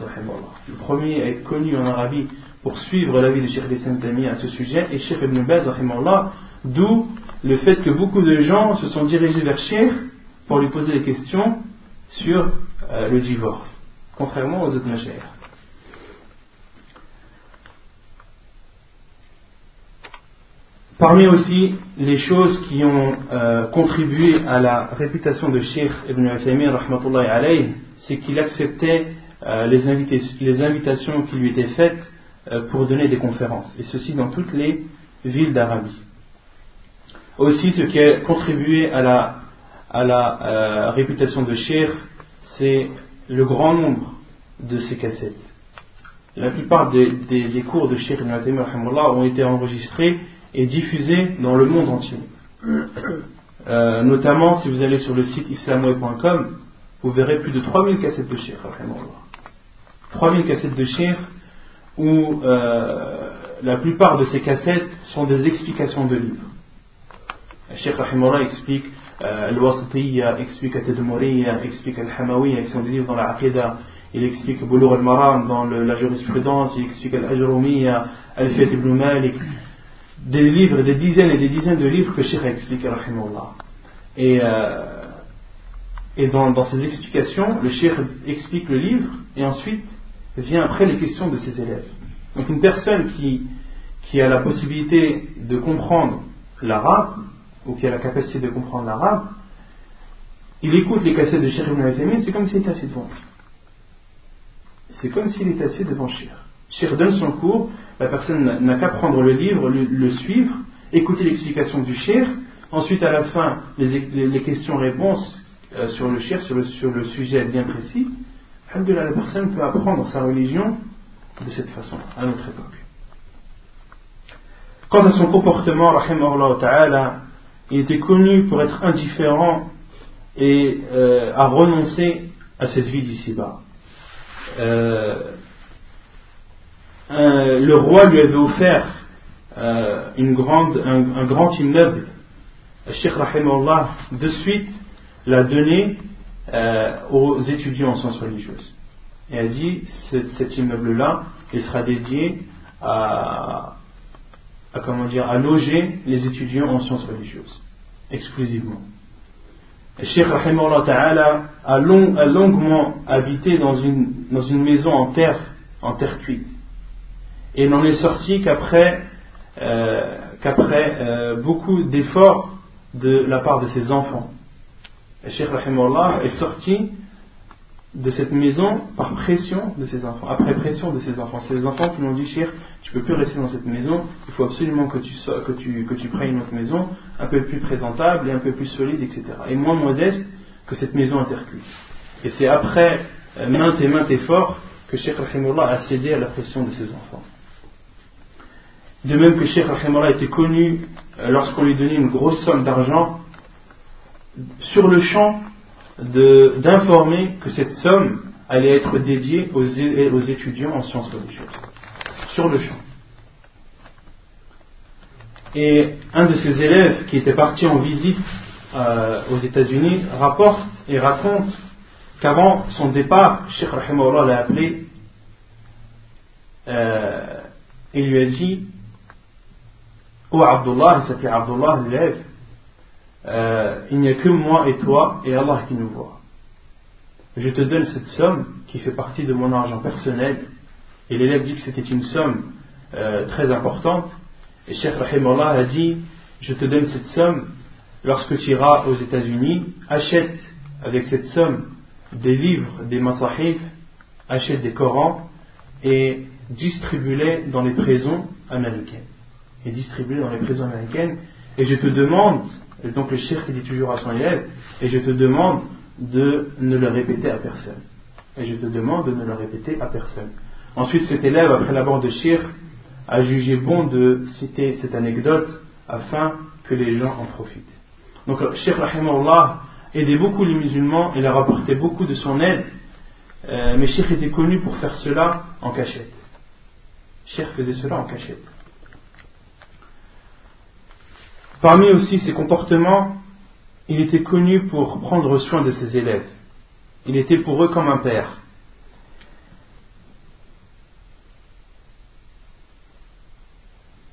Le premier à être connu en Arabie pour suivre l'avis de Cheikh Tami à ce sujet est Cheikh Ibn Baz, d'où le fait que beaucoup de gens se sont dirigés vers Cheikh pour lui poser des questions sur euh, le divorce, contrairement aux autres machères. Parmi aussi les choses qui ont euh, contribué à la réputation de Sheikh Ibn Uthaymin, c'est qu'il acceptait euh, les, invitations qui lui étaient faites pour donner des conférences, et ceci dans toutes les villes d'Arabie. Aussi, ce qui a contribué à la euh, réputation de Sheikh, c'est le grand nombre de ces cassettes. La plupart des, cours de Sheikh Ibn ont été enregistrés et diffusés dans le monde entier. Euh, notamment, si vous allez sur le site islamway.com, vous verrez plus de 3000 cassettes de Sheikh. 3000 cassettes de Sheikh où euh, la plupart de ces cassettes sont des explications de livres. Sheikh Rahimullah explique Al-Wasitiyya, explique Al-Tadmuriyya, explique Al-Hamawiyya, qui sont des livres dans la Aqidah. Il explique Boulour al-Maram dans la jurisprudence, il explique Al-Ajrumiyya, Al-Fiyat ibn Malik. Des livres, des dizaines et des dizaines de livres que Sheikh a expliqué, Et, euh, et dans, dans ces explications, le Sheikh explique le livre et ensuite vient après les questions de ses élèves. Donc une personne qui, qui a la possibilité de comprendre l'arabe, ou qui a la capacité de comprendre l'arabe, il écoute les cassettes de Cheikh Ibn c'est comme s'il était assis devant C'est comme s'il était assis devant Cheikh. Cheikh donne son cours, la personne n'a qu'à prendre le livre, le, suivre, écouter l'explication du Cheikh, ensuite à la fin les, questions-réponses euh, sur le Cheikh, sur le, sur le sujet bien précis. La personne peut apprendre sa religion de cette façon, à notre époque. Quant à son comportement, ta'ala, il était connu pour être indifférent et euh, à renoncer à cette vie d'ici-bas. Euh, le roi lui avait offert euh, une grande, un, grand immeuble. Sheikh Rahimahullah de suite l'a donné aux étudiants en sciences religieuses. Et a dit cet immeuble-là, il sera dédié à, comment dire, à loger les étudiants en sciences religieuses, exclusivement. Et Cheikh Ta'ala a, long, a longuement habité dans une, maison en terre, en terre cuite. Et n'en est sorti qu'après euh, euh, beaucoup d'efforts de la part de ses enfants. Et Cheikh est sorti de cette maison par pression de ses enfants, après pression de ses enfants. C'est les enfants qui lui ont dit, cher, tu peux plus rester dans cette maison, il faut absolument que tu, tu, que tu prennes une autre maison, un peu plus présentable et un peu plus solide, etc. Et moins modeste que cette maison intercule. Et c'est après euh, maintes et maintes efforts que Sheikh Rahimullah a cédé à la pression de ses enfants. De même que Sheikh Rahimullah était connu euh, lorsqu'on lui donnait une grosse somme d'argent, sur le champ, d'informer que cette somme allait être dédiée aux, étudiants en sciences religieuses, sur le champ. Et un de ses élèves qui était parti en visite euh, aux États-Unis, rapporte et raconte qu'avant son départ, Sheikh Rahimahullah l'a appelé euh, et lui a dit Oh Abdullah, s'appelait Abdullah, l'élève, euh, il n'y a que moi et toi et Allah qui nous voit. Je te donne cette somme qui fait partie de mon argent personnel. Et l'élève dit que c'était une somme euh, très importante. Et Cheikh Rahimullah a dit Je te donne cette somme lorsque tu iras aux États-Unis, achète avec cette somme des livres, des masahif, achète des Corans et distribue-les dans les prisons américaines. Et distribue-les dans les prisons américaines. Et je te demande, et donc le cheikh dit toujours à son élève, et je te demande de ne le répéter à personne. Et je te demande de ne le répéter à personne. Ensuite, cet élève, après la mort de Shir, a jugé bon de citer cette anecdote afin que les gens en profitent. Donc, Sheikh Rahimahullah aidait beaucoup les musulmans et leur apportait beaucoup de son aide, euh, mais Sheikh était connu pour faire cela en cachette. Sheikh faisait cela en cachette. Parmi aussi ses comportements, il était connu pour prendre soin de ses élèves. Il était pour eux comme un père.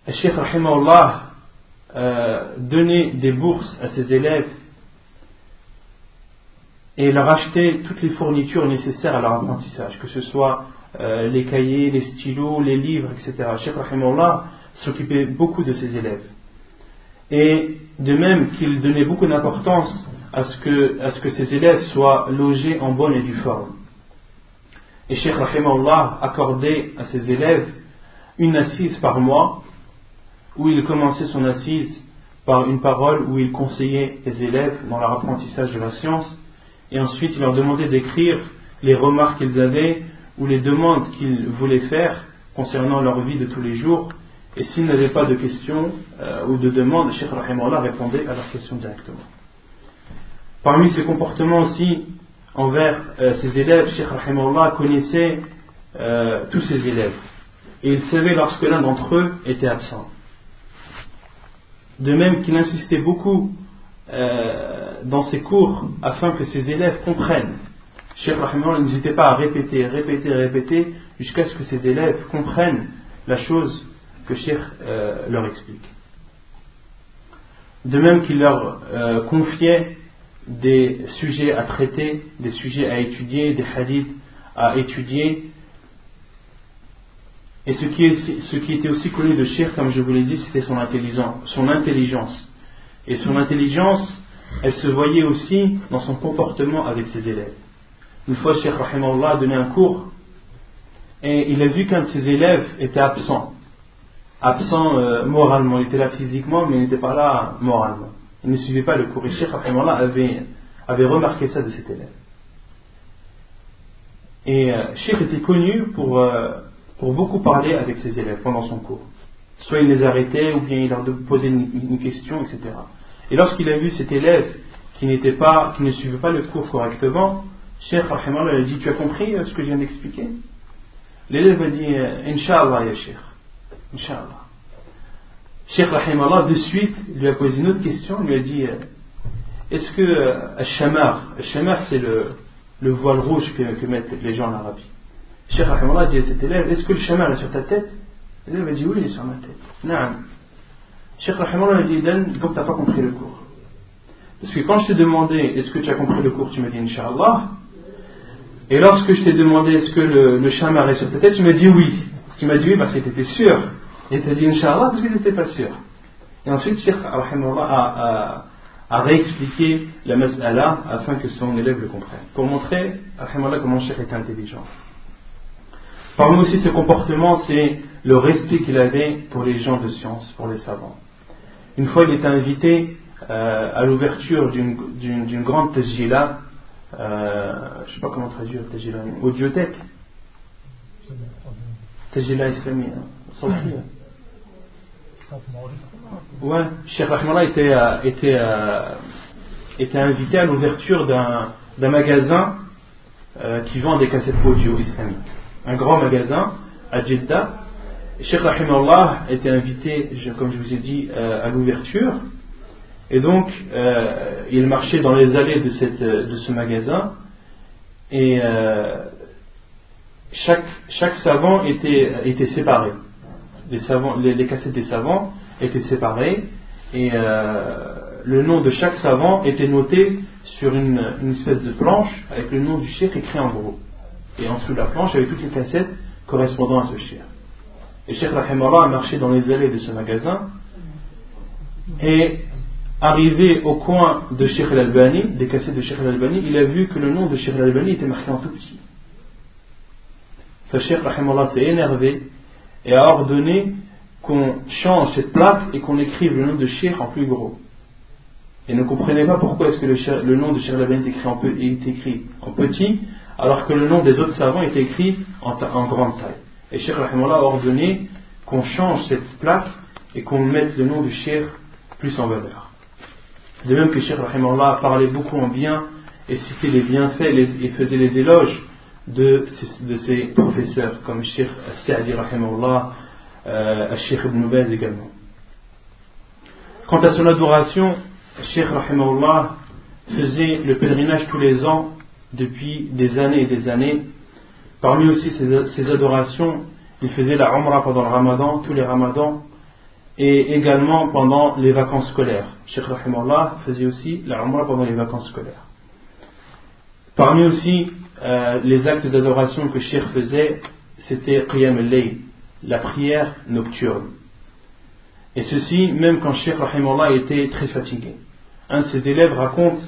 Le Cheikh Rahimahullah euh, donnait des bourses à ses élèves et leur achetait toutes les fournitures nécessaires à leur apprentissage, que ce soit euh, les cahiers, les stylos, les livres, etc. Cheikh Rahimahullah s'occupait beaucoup de ses élèves. Et de même qu'il donnait beaucoup d'importance à, ce que, à ce que ses élèves soient logés en bonne et due forme. Et Cheikh Rahimahullah accordait à ses élèves une assise par mois, où il commençait son assise par une parole où il conseillait les élèves dans leur apprentissage de la science, et ensuite il leur demandait d'écrire les remarques qu'ils avaient ou les demandes qu'ils voulaient faire concernant leur vie de tous les jours, et s'ils n'avaient pas de questions euh, ou de demandes, le Cheikh Rahimahullah répondait à leurs questions directement. Parmi ses comportements aussi envers euh, ses élèves, Cheikh Rahimahullah connaissait euh, tous ses élèves. Et il savait lorsque l'un d'entre eux était absent. De même qu'il insistait beaucoup dans ses cours afin que ses élèves comprennent. Cheikh Rahimahullah n'hésitait pas à répéter, répéter, répéter jusqu'à ce que ses élèves comprennent la chose que Cheikh euh, leur explique. De même qu'il leur euh, confiait des sujets à traiter, des sujets à étudier, des hadiths à étudier. Et ce qui, était aussi connu de Cheikh, comme je vous l'ai dit, c'était son intelligence, son intelligence. Et son intelligence, elle se voyait aussi dans son comportement avec ses élèves. Une fois, Cheikh Rahimahullah a donné un cours et il a vu qu'un de ses élèves était absent absent euh, moralement. Il était là physiquement, mais il n'était pas là moralement. Il ne suivait pas le cours. Et Cheikh avait, avait remarqué ça de cet élève. Et euh, Cheikh était connu pour, euh, pour beaucoup parler avec ses élèves pendant son cours. Soit il les arrêtait, ou bien il leur posait une, question, etc. Et lorsqu'il a vu cet élève qui, n'était pas, qui ne suivait pas le cours correctement, Cheikh a dit Tu as compris ce que je viens d'expliquer? L'élève a dit Inch'Allah, ya Cheikh. Inch'Allah. Cheikh Rahimallah, de suite, lui a posé une autre question. Il lui a dit euh, Est-ce que euh, Al-Shamar, Al-Shamar c'est le, le voile rouge que, mettent les gens en Arabie? Cheikh Rahimallah dit à cet élève Est-ce que le Shamar est sur ta tête? L'élève a dit Oui, il est sur ma tête. Non. Cheikh Rahimallah a dit Dan, donc tu n'as pas compris le cours. Parce que quand je t'ai demandé Est-ce que tu as compris le cours Tu m'as dit Inch'Allah. Et lorsque je t'ai demandé Est-ce que le, le Shamar est sur ta tête Tu m'as dit oui. Tu m'as dit oui parce que tu étais sûr. Tu as dit Inch'Allah parce qu'ils n'étaient pas sûrs. Et ensuite, Cheikh a, a, a réexpliqué la mas'ala afin que son élève le comprenne. Pour montrer comment Cheikh était intelligent. Parmi aussi ses comportements, c'est le respect qu'il avait pour les gens de science, pour les savants. Une fois, il était invité euh, à l'ouverture d'une grande tajila, euh, je ne sais pas comment traduire tajila, audiothèque. Tajila islamique, hein, Ouais, Cheikh Rahimullah était, euh, euh, était invité à l'ouverture d'un magasin euh, qui vend des cassettes audio islamiques. Un grand magasin à Jeddah. Cheikh Rahimullah était invité, comme je vous ai dit, à l'ouverture. Et donc, il marchait dans les allées de, ce magasin et chaque, chaque savant était, était séparé. Les, cassettes des savants étaient séparées et euh, le nom de chaque savant était noté sur une, espèce de planche avec le nom du cheikh écrit en gros. Et en dessous de la planche, il y avait toutes les cassettes correspondant à ce cheikh. Et Cheikh Rahimallah a marché dans les allées de ce magasin et arrivé au coin de Sheikh al-Albani, des cassettes de Sheikh al-Albani, il a vu que le nom de Sheikh al-Albani était marqué en tout petit. Le Sheikh s'est énervé et a ordonné qu'on change cette plaque et qu'on écrive le nom de Sheikh en plus gros. Et ne comprenait pas pourquoi est-ce que le, nom de Sheikh al-Albani est écrit, en, petit alors que le nom des autres savants est écrit en, grande taille. Et Sheikh Rahimullah a ordonné qu'on change cette plaque et qu'on mette le nom du Sheikh plus en valeur. De même que Sheikh Rahimullah parlait beaucoup en bien et citait les bienfaits et faisait les éloges de, de ses professeurs, comme Sheikh Sa'di Rahimullah, euh, Sheikh Ibn Baz également. Quant à son adoration, Sheikh Rahimullah faisait le pèlerinage tous les ans depuis des années et des années. Parmi aussi ses, adorations, il faisait la Umrah pendant le Ramadan, tous les Ramadans, et également pendant les vacances scolaires. Sheikh Rahimallah faisait aussi la Umrah pendant les vacances scolaires. Parmi aussi euh, les actes d'adoration que Sheikh faisait, c'était Qiyam al la prière nocturne. Et ceci, même quand Sheikh Rahimallah était très fatigué. Un de ses élèves raconte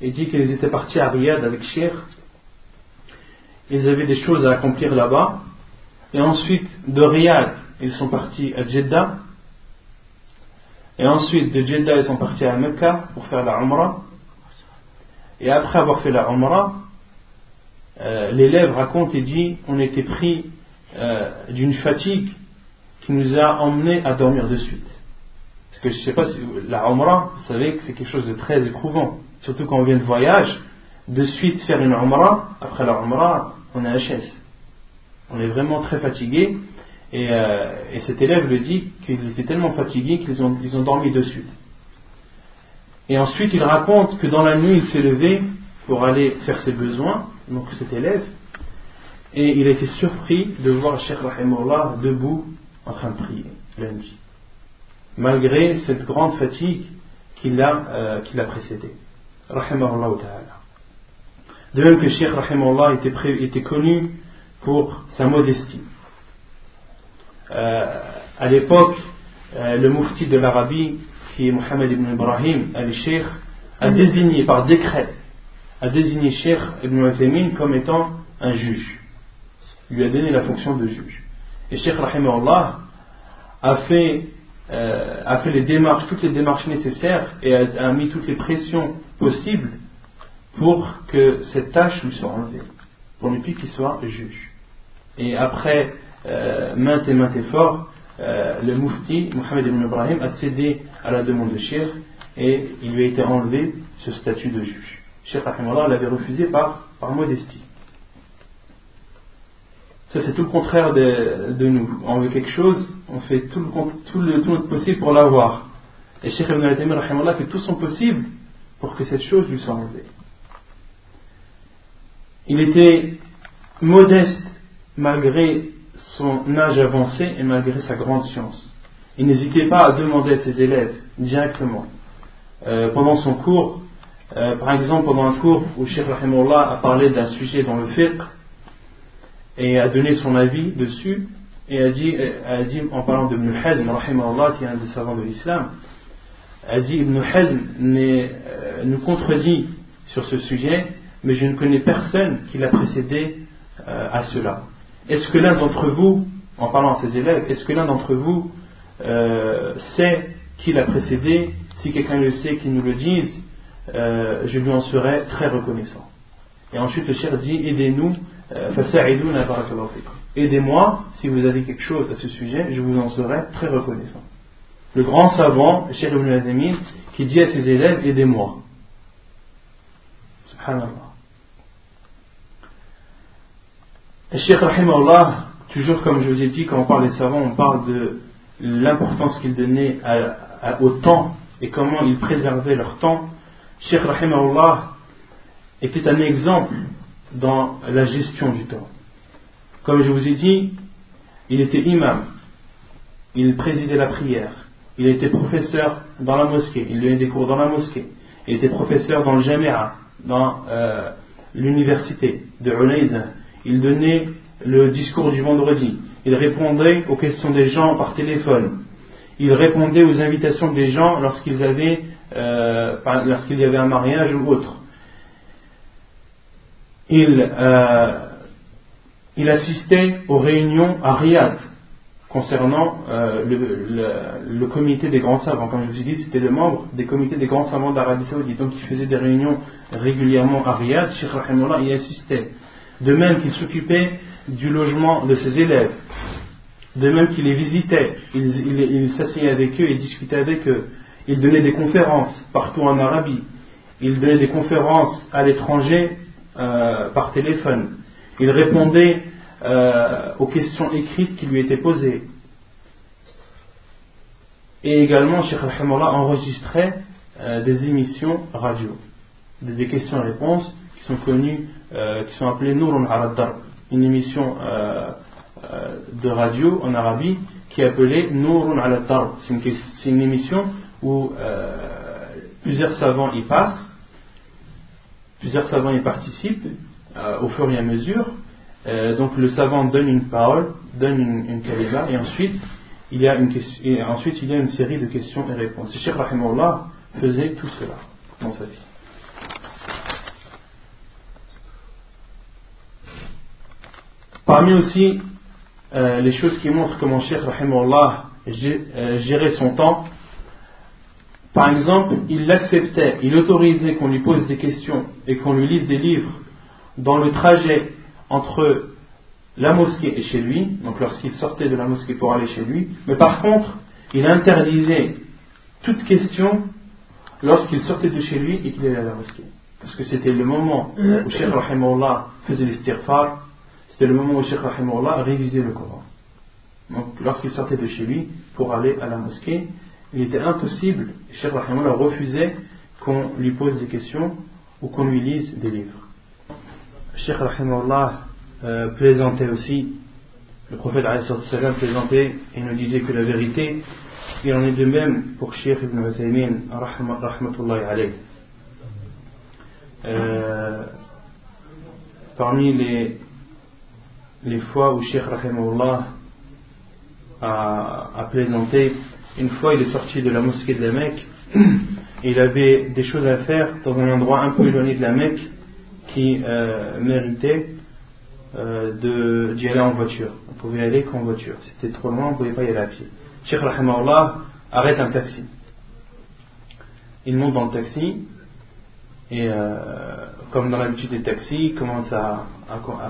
et dit qu'ils étaient partis à Riyad avec Sheikh. Ils avaient des choses à accomplir là-bas. Et ensuite, de Riyad, ils sont partis à Jeddah et ensuite, de Jeddah, ils sont partis à Mecca pour faire la Umrah. Et après avoir fait la Umrah, euh, l'élève raconte et dit on était pris euh, d'une fatigue qui nous a emmenés à dormir de suite. Parce que je ne sais pas si la Umrah, vous savez que c'est quelque chose de très éprouvant. Surtout quand on vient de voyage, de suite faire une Umrah, après la Umrah, on est HS. On est vraiment très fatigué. Et, euh, et, cet élève le dit qu'ils étaient tellement fatigués qu'ils ont, ils ont dormi dessus. Et ensuite, il raconte que dans la nuit, il s'est levé pour aller faire ses besoins, donc cet élève, et il a été surpris de voir Cheikh Rahimullah debout en train de prier la nuit, malgré cette grande fatigue qu'il a, euh. Rahimahullah ta'ala. De même que Cheikh Rahimullah était, était connu pour sa modestie. Euh, à l'époque, euh, le mufti de l'Arabie, qui est Mohammed ibn Ibrahim al-Sheikh, a désigné par décret, a désigné Sheikh ibn Uthaymeen comme étant un juge. Il lui a donné la fonction de juge. Et Sheikh Rahimahullah a fait, euh, a fait les démarches, toutes les démarches nécessaires et a, mis toutes les pressions possibles pour que cette tâche lui soit enlevée, pour plus qu'il soit juge. Et après euh, maintes et maintes efforts, euh, le Mufti, Mohamed ibn Ibrahim, a cédé à la demande de Sheikh et il lui a été enlevé ce statut de juge. Sheikh Rahimullah l'avait refusé par, par modestie. Ça, c'est tout le contraire de, de, nous. On veut quelque chose, on fait tout, le, tout, notre possible pour l'avoir. Et Sheikh Ibn al fait tout son possible pour que cette chose lui soit enlevée. Il était modeste malgré son âge avancé et malgré sa grande science. Il n'hésitait pas à demander à ses élèves directement. Euh, pendant son cours, euh, par exemple pendant un cours où Sheikh Rahimullah a parlé d'un sujet dans le fiqh et a donné son avis dessus et a dit, a dit en parlant de Ibn Hazm, qui est un des savants de l'islam, a dit Ibn Hazm euh, nous contredit sur ce sujet, mais je ne connais personne qui l'a précédé à cela. Est-ce que l'un d'entre vous, en parlant à ses élèves, est-ce que l'un d'entre vous euh, sait qui l'a précédé? Si quelqu'un le sait, qu'il nous le dise, euh, je lui en serai très reconnaissant. Et ensuite le cher dit aidez-nous, euh, aidez-moi si vous avez quelque chose à ce sujet, je vous en serai très reconnaissant. Le grand savant, cher Ibn qui dit à ses élèves aidez-moi. Subhanallah. Et Cheikh toujours comme je vous ai dit, quand on parle des savants, on parle de l'importance qu'il donnait au temps et comment ils préservaient leur temps, Cheikh Rahimahullah était un exemple dans la gestion du temps. Comme je vous ai dit, il était imam, il présidait la prière, il était professeur dans la mosquée, il donnait des cours dans la mosquée, il était professeur dans le Jamia, dans euh, l'université de Unaiza, il donnait le discours du vendredi, il répondait aux questions des gens par téléphone, il répondait aux invitations des gens lorsqu'ils avaient, euh, lorsqu'il y avait un mariage ou autre. Il, euh, il assistait aux réunions à Riyad concernant euh, le, comité des grands savants. Comme je vous ai dit, c'était le membre des comités des grands savants d'Arabie Saoudite. Donc il faisait des réunions régulièrement à Riyad. Sheikh Rahimullah y assistait. De même qu'il s'occupait du logement de ses élèves. De même qu'il les visitait. Il, s'asseyait avec eux et discutait avec eux. Il donnait des conférences partout en Arabie. Il donnait des conférences à l'étranger euh, par téléphone. Il répondait euh, aux questions écrites qui lui étaient posées. Et également, Sheikh Rahimullah enregistrait euh, des émissions radio, des, questions-réponses qui sont connues, qui sont appelées Nurun al une émission de radio en Arabie qui est appelée Nurun al C'est une, émission où plusieurs savants y passent, plusieurs savants y participent au fur et à mesure, euh, donc le savant donne une parole, donne une, une kalima, et ensuite il y a une série de questions et réponses. Et Cheikh Rahimullah faisait tout cela dans sa vie. Parmi aussi euh, les choses qui montrent comment Cheikh Rahimullah euh, gérait son temps, par exemple, il l'acceptait, il autorisait qu'on lui pose des questions et qu'on lui lise des livres dans le trajet entre la mosquée et chez lui, donc lorsqu'il sortait de la mosquée pour aller chez lui, mais par contre, il interdisait toute question lorsqu'il sortait de chez lui et qu'il allait à la mosquée. Parce que c'était le moment où Sheikh Rahimullah faisait l'istighfar, c'était le moment où Sheikh Rahimullah révisait le Coran. Donc lorsqu'il sortait de chez lui pour aller à la mosquée, il était impossible, Sheikh Rahimullah refusait qu'on lui pose des questions ou qu'on lui lise des livres. Cheikh Rahimahullah euh, plaisantait aussi, le prophète salam plaisantait et nous disait que la vérité, il en est de même pour Cheikh Ibn Uthaymin, rahmatullahi alayh. Euh, parmi les, les fois où Cheikh Rahimahullah a, a plaisanté, une fois il est sorti de la mosquée de la Mecque, et il avait des choses à faire dans un endroit un peu éloigné de la Mecque, qui euh, méritait euh, d'y aller en voiture. On pouvait aller qu'en voiture. C'était trop loin, on ne pouvait pas y aller à pied. Cheikh Rahimahullah arrête un taxi. Il monte dans le taxi et euh, comme dans l'habitude des taxis, il commence à,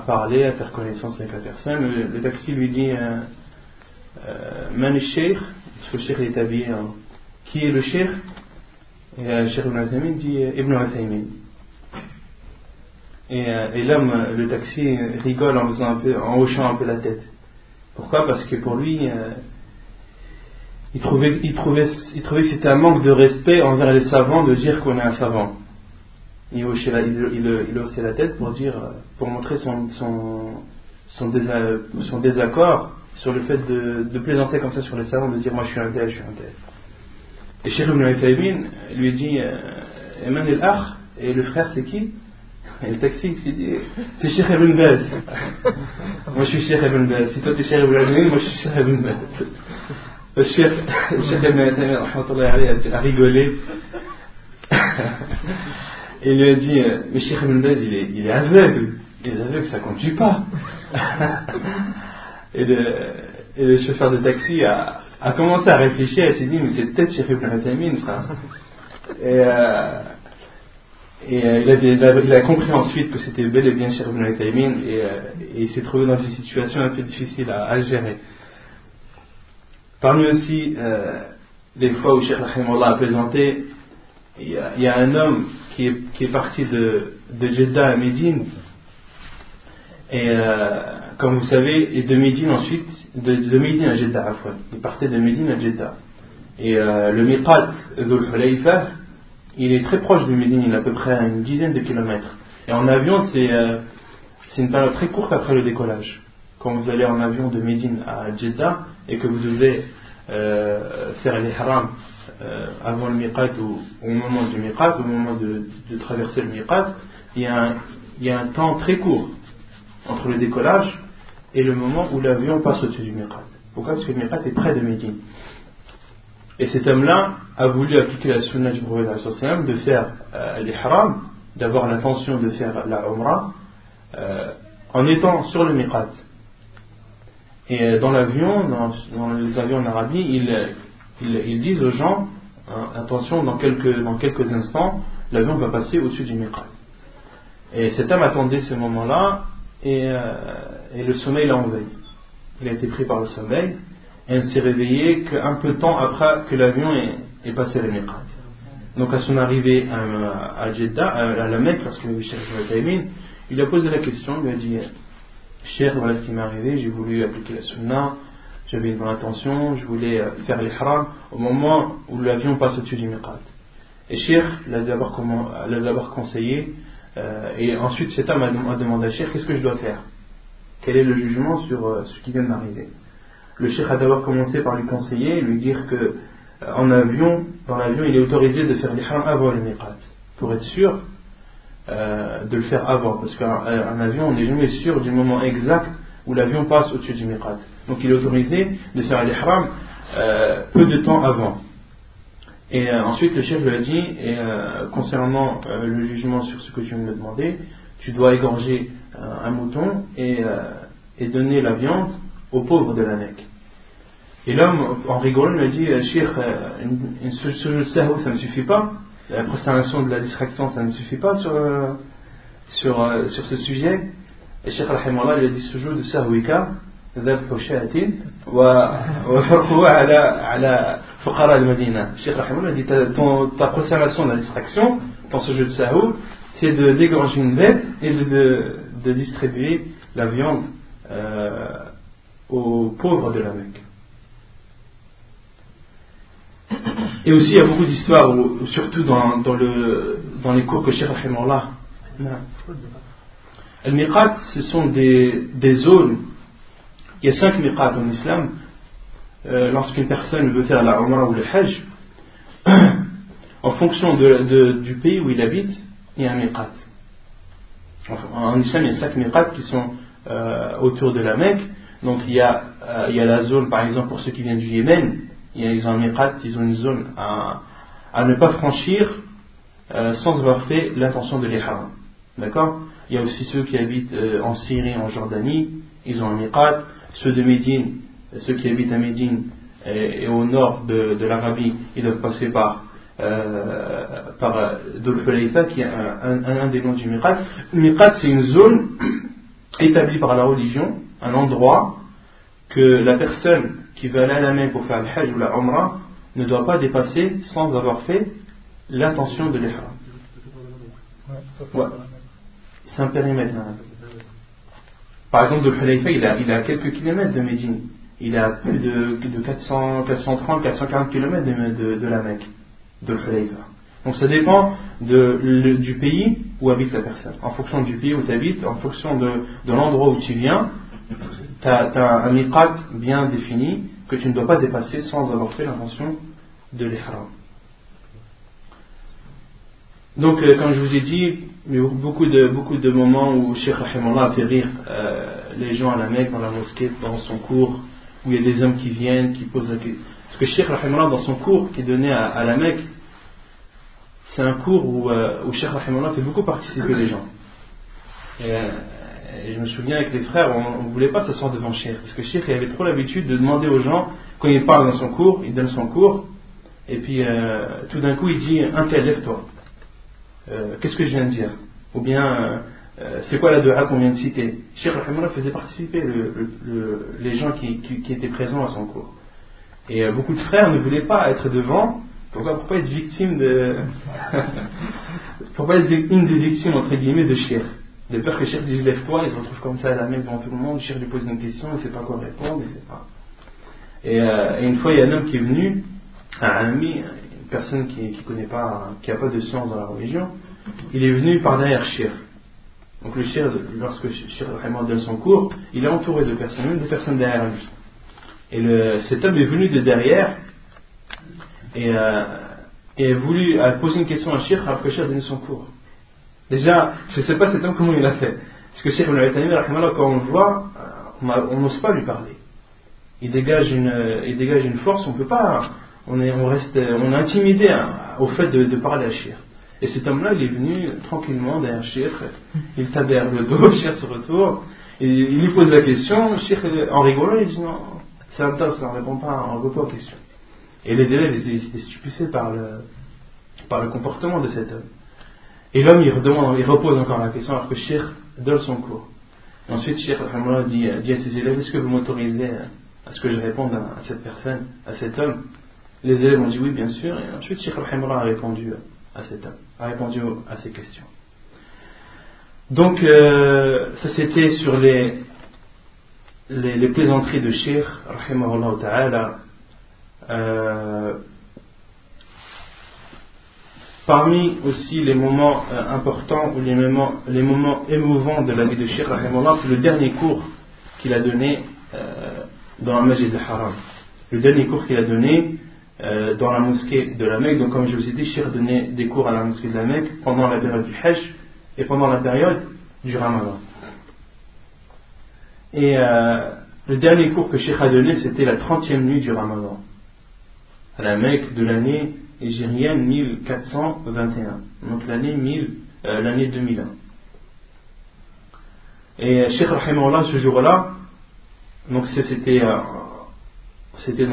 parler, à faire connaissance avec la personne. Le, taxi lui dit Man parce que le Sheikh est habillé Qui est le Sheikh? Et le Sheikh Ibn Uthaymin dit Ibn Uthaymin. Euh, et, l'homme, le taxi, rigole en, faisant un peu, en hochant un peu la tête. Pourquoi? Parce que pour lui, euh, il, trouvait, il, trouvait, il trouvait que c'était un manque de respect envers les savants de dire qu'on est un savant. Il haussait la, il, la tête pour dire, pour montrer son, son, son, désaccord sur le fait de, plaisanter comme ça sur les savants, de dire moi je suis un tel, je suis un tel. Et Cheikh Ibn lui dit, euh, Eman el et le frère c'est qui? Et le taxi s'est dit C'est Cheikh Ibn Baz. moi je suis Cheikh Ibn Baz. Si toi tu es Cheikh Ibn moi je suis Cheikh Ibn Baz. Le Cheikh, Ibn Baz a rigolé. Et il lui a dit euh, Mais Cheikh Ibn Baz, il est, il est aveugle. Les aveugles, ça conduit pas? Et, le, chauffeur de taxi a, commencé à réfléchir et s'est dit Mais c'est peut-être Cheikh Ibn Taymin, ça. Et. Euh, et euh, il, a, compris ensuite que c'était bel et bien Cheikh Ibn Taymin et, euh, et il s'est trouvé dans une situation un peu difficile à, gérer. Parmi aussi euh, les fois où Cheikh Rahimullah a présenté, il y, a, un homme qui est, qui est parti de, de, Jeddah à Médine. Et comme vous savez, et de Médine ensuite, de, Médine à Jeddah, il partait de Médine à Jeddah. Et euh, le miqat d'Ul Hulayfa, il est très proche de Médine, il est à peu près à une dizaine de kilomètres. Et en avion, c'est euh, une période très courte après le décollage. Quand vous allez en avion de Médine à Jeddah et que vous devez euh, faire l'ihram euh, avant le miqat ou au moment du miqat, au moment de, traverser le miqat, il y a un temps très court entre le décollage et le moment où l'avion passe au-dessus du miqat. Pourquoi? Parce que le miqat est près de Médine. Et cet homme-là a voulu appliquer la sunna du prophète de faire euh, l'ihram, d'avoir l'intention de faire la umrah, euh, en étant sur le miqat. Et euh, dans l'avion, dans, les avions en Arabie, ils, ils, disent aux gens hein, attention, dans quelques, dans quelques instants, l'avion va passer au-dessus du miqat. Et cet homme attendait ce moment-là, et, et le sommeil l'a envahi. Il a été pris par le sommeil, elle ne s'est réveillée qu'un peu de temps après que l'avion est, passé le Miqat. Donc à son arrivée à, à Jeddah, à, la Mecque, lorsque le Cheikh il a posé la question, il lui a dit Cheikh, voilà ce qui m'est arrivé, j'ai voulu appliquer la Sunna, j'avais une bonne intention, je voulais euh, faire l'ihram au moment où l'avion passe au-dessus du Miqat. Et Cheikh l'a d'abord conseillé, euh, et ensuite cet homme a, demandé à Cheikh qu'est-ce que je dois faire? Quel est le jugement sur euh, ce qui vient de m'arriver le cheikh a d'abord commencé par lui conseiller, lui dire que euh, en avion, dans l'avion, il est autorisé de faire l'ihram avant le miqat, pour être sûr de le faire avant, parce qu'un avion, on n'est jamais sûr du moment exact où l'avion passe au-dessus du miqat. Donc il est autorisé de faire l'ihram peu de temps avant. Et ensuite, le chef lui a dit, et, concernant le jugement sur ce que tu viens de me demander, tu dois égorger un mouton et, et donner la viande aux pauvres de la Mecque. Et l'homme, en rigolant, me dit Cheikh, euh, une, une sujoud sahou, ça ne suffit pas. La prosternation de la distraction, ça ne suffit pas sur, euh, sur, euh, sur ce sujet. Et Cheikh Rahimallah, il a dit sujoud sahouika, ذبح شاة وفرقه على على Fuqara al-Madina, Cheikh Rahimullah dit euh, ta proclamation de la distraction, dans ce jeu de Sahou, c'est de dégorger une bête et de, distribuer la viande euh, aux pauvres de la Mecque. Et aussi, il y a beaucoup d'histoires, surtout dans, les cours que Cheikh Rahimullah. Al-Miqat, ce sont des, des zones. Il y a cinq miqat en islam euh, lorsqu'une personne veut faire la Umrah ou le Hajj, en fonction du pays où il habite, il y a un miqat. En, islam, il y a cinq miqat qui sont euh, autour de la Mecque. Donc il y, a, euh, il y a la zone, par exemple, pour ceux qui viennent du Yémen, ils ont un miqat, ils ont une zone à, à ne pas franchir sans avoir fait l'intention de l'ihram. D'accord? Il y a aussi ceux qui habitent en Syrie, en Jordanie, ils ont un miqat. Ceux de Médine, ceux qui habitent à Médine et, au nord de, l'Arabie, ils doivent passer par euh, par euh, qui est un, un, des noms du miqat. Le miqat, c'est une zone établie par la religion, un endroit que la personne qui veut aller à la main pour faire le Hajj ou la Umrah ne doit pas dépasser sans avoir fait l'intention de l'Ihram. Ouais. C'est un périmètre. Hein. Par exemple, de il a, il a quelques kilomètres de Médine. Il a plus de, de 400, 430, 440 kilomètres de, de, la Mecque, de Khalifa. Donc ça dépend de, du pays où habite la personne. En fonction du pays où tu habites, en fonction de, l'endroit où tu viens, tu as, un miqat bien défini que tu ne dois pas dépasser sans avoir fait l'intention de l'ihram. Donc, euh, comme je vous ai dit, il y a beaucoup de, moments où Sheikh Rahimullah a fait rire euh, les gens à la Mecque, dans la mosquée, dans son cours, où il y a des hommes qui viennent, qui posent la question. Parce que Sheikh Rahimullah, dans son cours qui est donné à, la Mecque, c'est un cours où, euh, où Rahimullah fait beaucoup participer les gens. Et, et je me souviens avec les frères, on ne voulait pas s'asseoir devant Cheikh, parce que Cheikh avait trop l'habitude de demander aux gens, quand il parle dans son cours, il donne son cours, et puis euh, tout d'un coup il dit Un tel, lève-toi. Euh, qu'est-ce que je viens de dire? Ou bien, euh, c'est quoi la dua qu'on vient de citer? Cheikh Rahimullah faisait participer les gens qui, étaient présents à son cours. Et beaucoup de frères ne voulaient pas être devant. Pourquoi Pour pas être victime de. pour pas être victime des victimes, entre guillemets, de Cheikh de peur que chef dise lève-toi, il se retrouve comme ça à la main devant tout le monde, chef lui pose une question, il ne sait pas quoi répondre, il sait pas. Et, euh, et, une fois, il y a un homme qui est venu un ami, une personne qui ne connaît pas, qui n'a pas de science dans la religion, il est venu par derrière Shir. Donc le Shir, lorsque Shir donne son cours, il est entouré de personnes, même de personnes derrière lui. Et cet homme est venu de derrière et, euh, a voulu a posé une question à Shir alors que Shir donnait son cours. Déjà, je ne sais pas cet homme comment il a fait. Parce que Shir quand on le voit, euh, on n'ose pas lui parler. Il dégage une, il dégage une force, on peut pas, on est, on reste, on est intimidé hein, au fait de, de parler à Shir. Et cet homme-là, il est venu tranquillement derrière Shir, il tape derrière le dos, Shir se retourne, et il lui pose la question, Shir, en rigolant, il dit non, c'est un tas, ça ne répond pas, on pas aux questions. Et les élèves étaient stupéfaits par le, par le comportement de cet homme. Et l'homme, il, il repose encore la question alors que Sheikh donne son cours. Et ensuite, Sheikh dit, dit à ses élèves Est-ce que vous m'autorisez à ce que je réponde à, cette personne, à cet homme? Les élèves ont dit oui, bien sûr. Et ensuite, Sheikh a répondu à cet homme, a répondu à ces questions. Donc, euh, ça c'était sur les, les, plaisanteries de Sheikh, ta'ala. Euh, Parmi aussi les moments euh, importants ou les moments, les moments émouvants de la vie de Sheikh c'est le dernier cours qu'il a donné dans la Masjid al-Haram. Le dernier cours qu'il a donné euh, dans la mosquée de la Mecque. Donc, comme je vous ai dit, Sheikh donnait des cours à la mosquée de la Mecque pendant la période du Hajj et pendant la période du Ramadan. Et le dernier cours que Sheikh a donné, c'était la 30e nuit du Ramadan, à la Mecque de l'année hégérienne 1421, donc l'année 1000, euh, l'année 2001. Et euh, Cheikh Rahimahullah, ce jour-là, donc c'était euh, c'était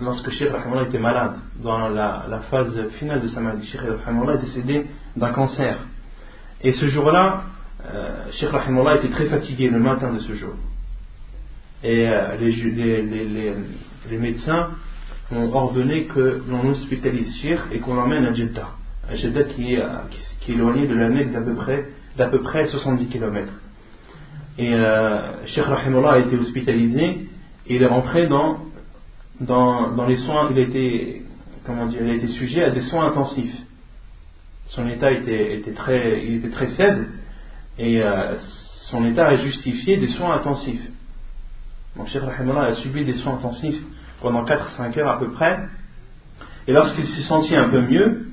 lorsque Cheikh Rahimahullah était malade, dans la, phase finale de sa maladie. Cheikh Rahimahullah est décédé d'un cancer. Et ce jour-là, euh, Cheikh était très fatigué le matin de ce jour. Et euh, les, médecins ont ordonné que l'on hospitalise Sheikh et qu'on l'emmène à Jeddah. À Jeddah qui est, qui, éloigné de la Mecque d'à peu près, d'à peu près 70 km. Et euh, Sheikh Rahimullah a été hospitalisé et il est rentré dans, dans, les soins, il été, comment dire, il été sujet à des soins intensifs. Son état était, était très, il était très faible et euh, son état a justifié des soins intensifs. Donc Sheikh Rahimullah a subi des soins intensifs pendant 4-5 heures à peu près. Et lorsqu'il s'est senti un peu mieux,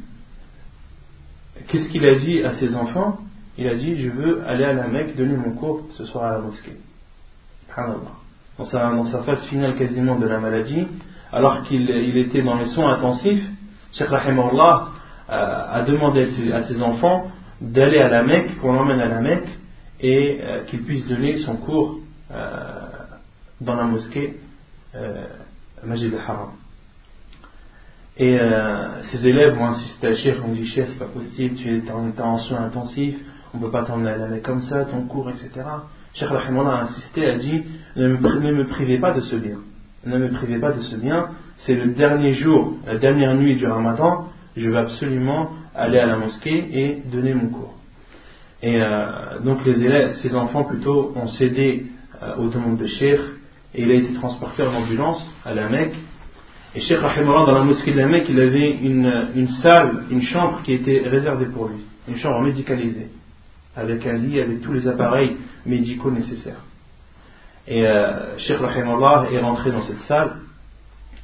qu'est-ce qu'il a dit à ses enfants? Il a dit Je veux aller à la Mecque donner mon cours ce soir à la mosquée. Dans sa, phase finale quasiment de la maladie, alors qu'il était dans les soins intensifs, Cheikh Rahimahullah euh, a demandé à ses, enfants d'aller à la Mecque, qu'on l'emmène à la Mecque et euh, qu'il puisse donner son cours euh, dans la mosquée Majid al-Haram. Et euh, ses élèves ont insisté à Cheikh, ont dit Cheikh, c'est pas possible, tu es en, soins intensifs, on ne peut pas t'emmener à la comme ça, ton cours, etc. Cheikh Rahimullah a insisté, a dit ne me, privez pas de ce bien. Ne me privez pas de ce bien. C'est le dernier jour, la dernière nuit du Ramadan, je vais absolument aller à la mosquée et donner mon cours. Et euh, donc les élèves, ses enfants plutôt, ont cédé euh, aux demandes de Cheikh et il a été transporté en ambulance à la Mecque. Et Cheikh Rahimullah, dans la mosquée de la Mecque, il avait une, une, salle, une chambre qui était réservée pour lui, une chambre médicalisée, avec un lit, avec tous les appareils médicaux nécessaires. Et euh, Cheikh Rahimullah est rentré dans cette salle,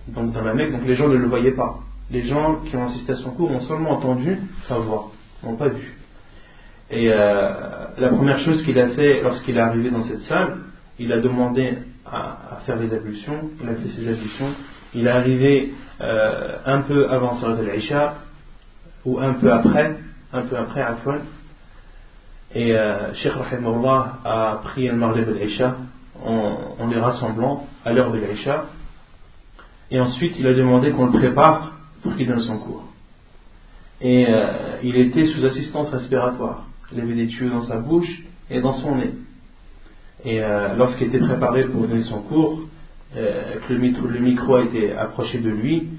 donc dans la Mecque, donc les gens ne le voyaient pas. Les gens qui ont assisté à son cours ont seulement entendu sa voix, n'ont pas vu. Et euh, la première chose qu'il a fait lorsqu'il est arrivé dans cette salle, il a demandé à, faire les ablutions, il a fait ses ablutions, il est arrivé euh, un peu avant Salat al-Isha, ou un peu après, un peu après Afwan, et euh, Sheikh a prié le Maghrib al-Isha en, les rassemblant à l'heure de l'Isha, et ensuite il a demandé qu'on le prépare pour qu'il donne son cours. Et euh, il était sous assistance respiratoire. Il avait des tuyaux dans sa bouche et dans son nez. Et euh, lorsqu'il était préparé pour donner son cours, euh, que le micro, a été approché de lui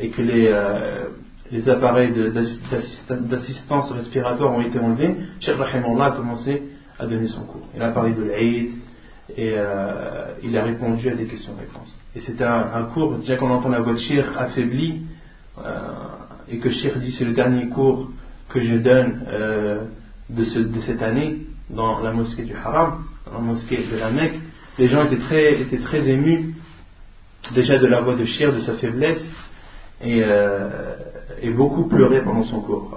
et que les, appareils d'assistance respiratoire ont été enlevés, Cheikh Rahimullah a commencé à donner son cours. Il a parlé de l'Aïd et il a répondu à des questions-réponses. Et c'était un, cours, déjà qu'on entend la voix de Cheikh affaiblie, et que Cheikh dit c'est le dernier cours que je donne de, ce, de, cette année dans la mosquée du Haram, dans la mosquée de la Mecque, les gens étaient très, étaient très émus déjà de la voix de Cheikh, de sa faiblesse, et, et beaucoup pleuraient pendant son cours.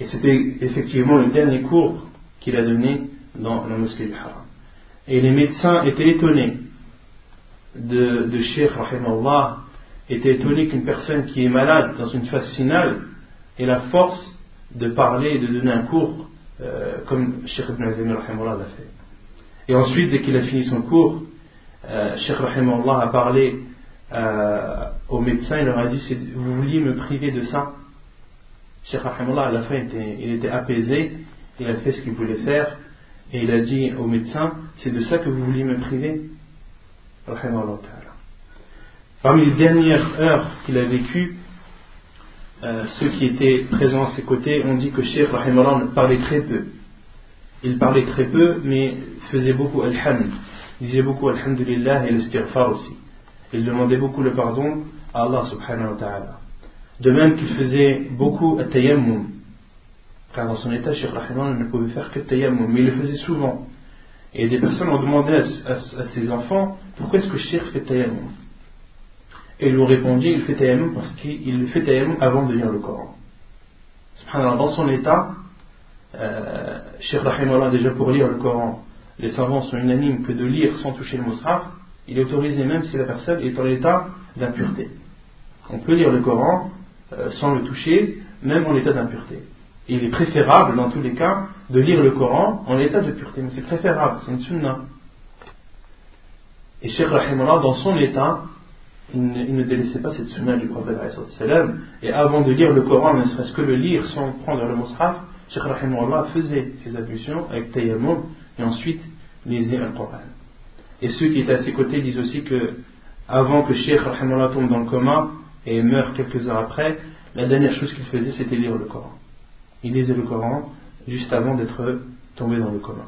Et c'était effectivement le dernier cours qu'il a donné dans la mosquée du Haram. Et les médecins étaient étonnés de, de Sheikh étaient étonnés qu'une personne qui est malade dans une phase finale ait la force de parler et de donner un cours euh, comme Sheikh Ibn Azami l'a fait. Et ensuite, dès qu'il a fini son cours, euh, Sheikh a parlé euh, aux médecins, il leur a dit Vous vouliez me priver de ça Cheikh Rahimullah, à la fin, il était apaisé, il a fait ce qu'il voulait faire, et il a dit au médecin C'est de ça que vous vouliez me priver Parmi les dernières heures qu'il a vécues, euh, ceux qui étaient présents à ses côtés ont dit que Cheikh Rahimullah parlait très peu. Il parlait très peu, mais faisait beaucoup Alhamd. Il disait beaucoup Alhamdulillah et l'istighfar aussi. Il demandait beaucoup le pardon à Allah subhanahu wa ta'ala. De même qu'il faisait beaucoup at-tayammum. Car dans son état, Cheikh Rahimah ne pouvait faire que tayammum, mais il le faisait souvent. Et des personnes ont demandé à, ses enfants pourquoi est-ce que Cheikh fait tayammum? Et ils lui ont répondu il fait tayammum parce qu'il fait tayammum avant de lire le Coran. Dans son état, euh, Cheikh Rahimah déjà pour lire le Coran, les savants sont unanimes que de lire sans toucher le mushaf, il est autorisé même si la personne est en état d'impureté. On peut lire le Coran euh, sans le toucher, même en état d'impureté. Il est préférable, dans tous les cas, de lire le Coran en état de pureté. Mais c'est préférable, c'est une sunna. Et Cheikh Rahimullah, dans son état, il ne, délaissait pas cette sunna du prophète et avant de lire le Coran, ne serait-ce que le lire sans prendre le mushaf, Cheikh Rahimullah faisait ses ablutions avec tayammum et ensuite lisait le Coran. Et ceux qui étaient à ses côtés disent aussi que avant que Rahimullah tombe dans le coma, et meurt quelques heures après, la dernière chose qu'il faisait, c'était lire le Coran. Il lisait le Coran juste avant d'être tombé dans le coma.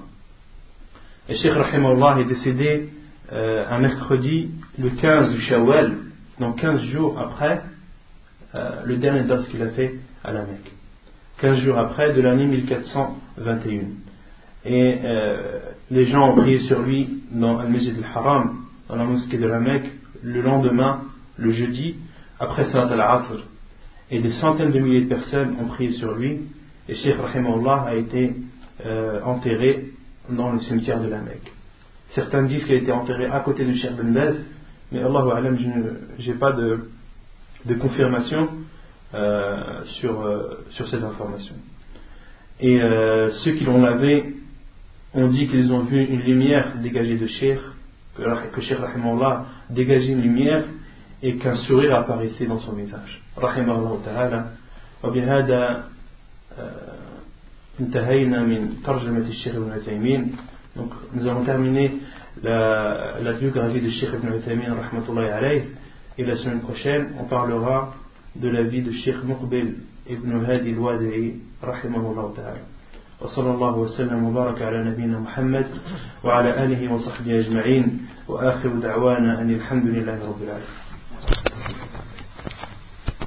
Et Sheikh est décédé euh, un mercredi, le 15 du Shawwal, donc 15 jours après euh, le dernier dos qu'il a fait à la Mecque. 15 jours après de l'année 1421. Et euh, les gens ont prié sur lui dans Al-Masjid al-Haram, dans la mosquée de la Mecque, le lendemain, le jeudi, après Salat al-Asr, et des centaines de milliers de personnes ont prié sur lui, et Sheikh Rahimahullah a été euh, enterré dans le cimetière de la Mecque. Certains disent qu'il a été enterré à côté de Sheikh Ben Bez, mais Allah Alam, je n'ai pas de, confirmation euh, sur, sur cette information. Et ceux qui l'ont lavé ont dit qu'ils ont vu une lumière dégagée de Sheikh, que, que Sheikh Rahimahullah dégageait une lumière et qu'un sourire apparaissait dans son visage. Rahimahullah ta'ala. وبهذا انتهينا من ترجمة الشيخ ابن عثيمين donc nous avons terminé la, la biographie de Sheikh Ibn Uthaymin rahmatullahi alayh et la semaine prochaine on parlera de la vie de Sheikh Muqbil ibn Hadi al-Wadi'i rahimahullah ta'ala وصلى الله وسلم وبارك على نبينا محمد وعلى آله وصحبه أجمعين. وآخر دعوانا أن الحمد لله رب العالمين.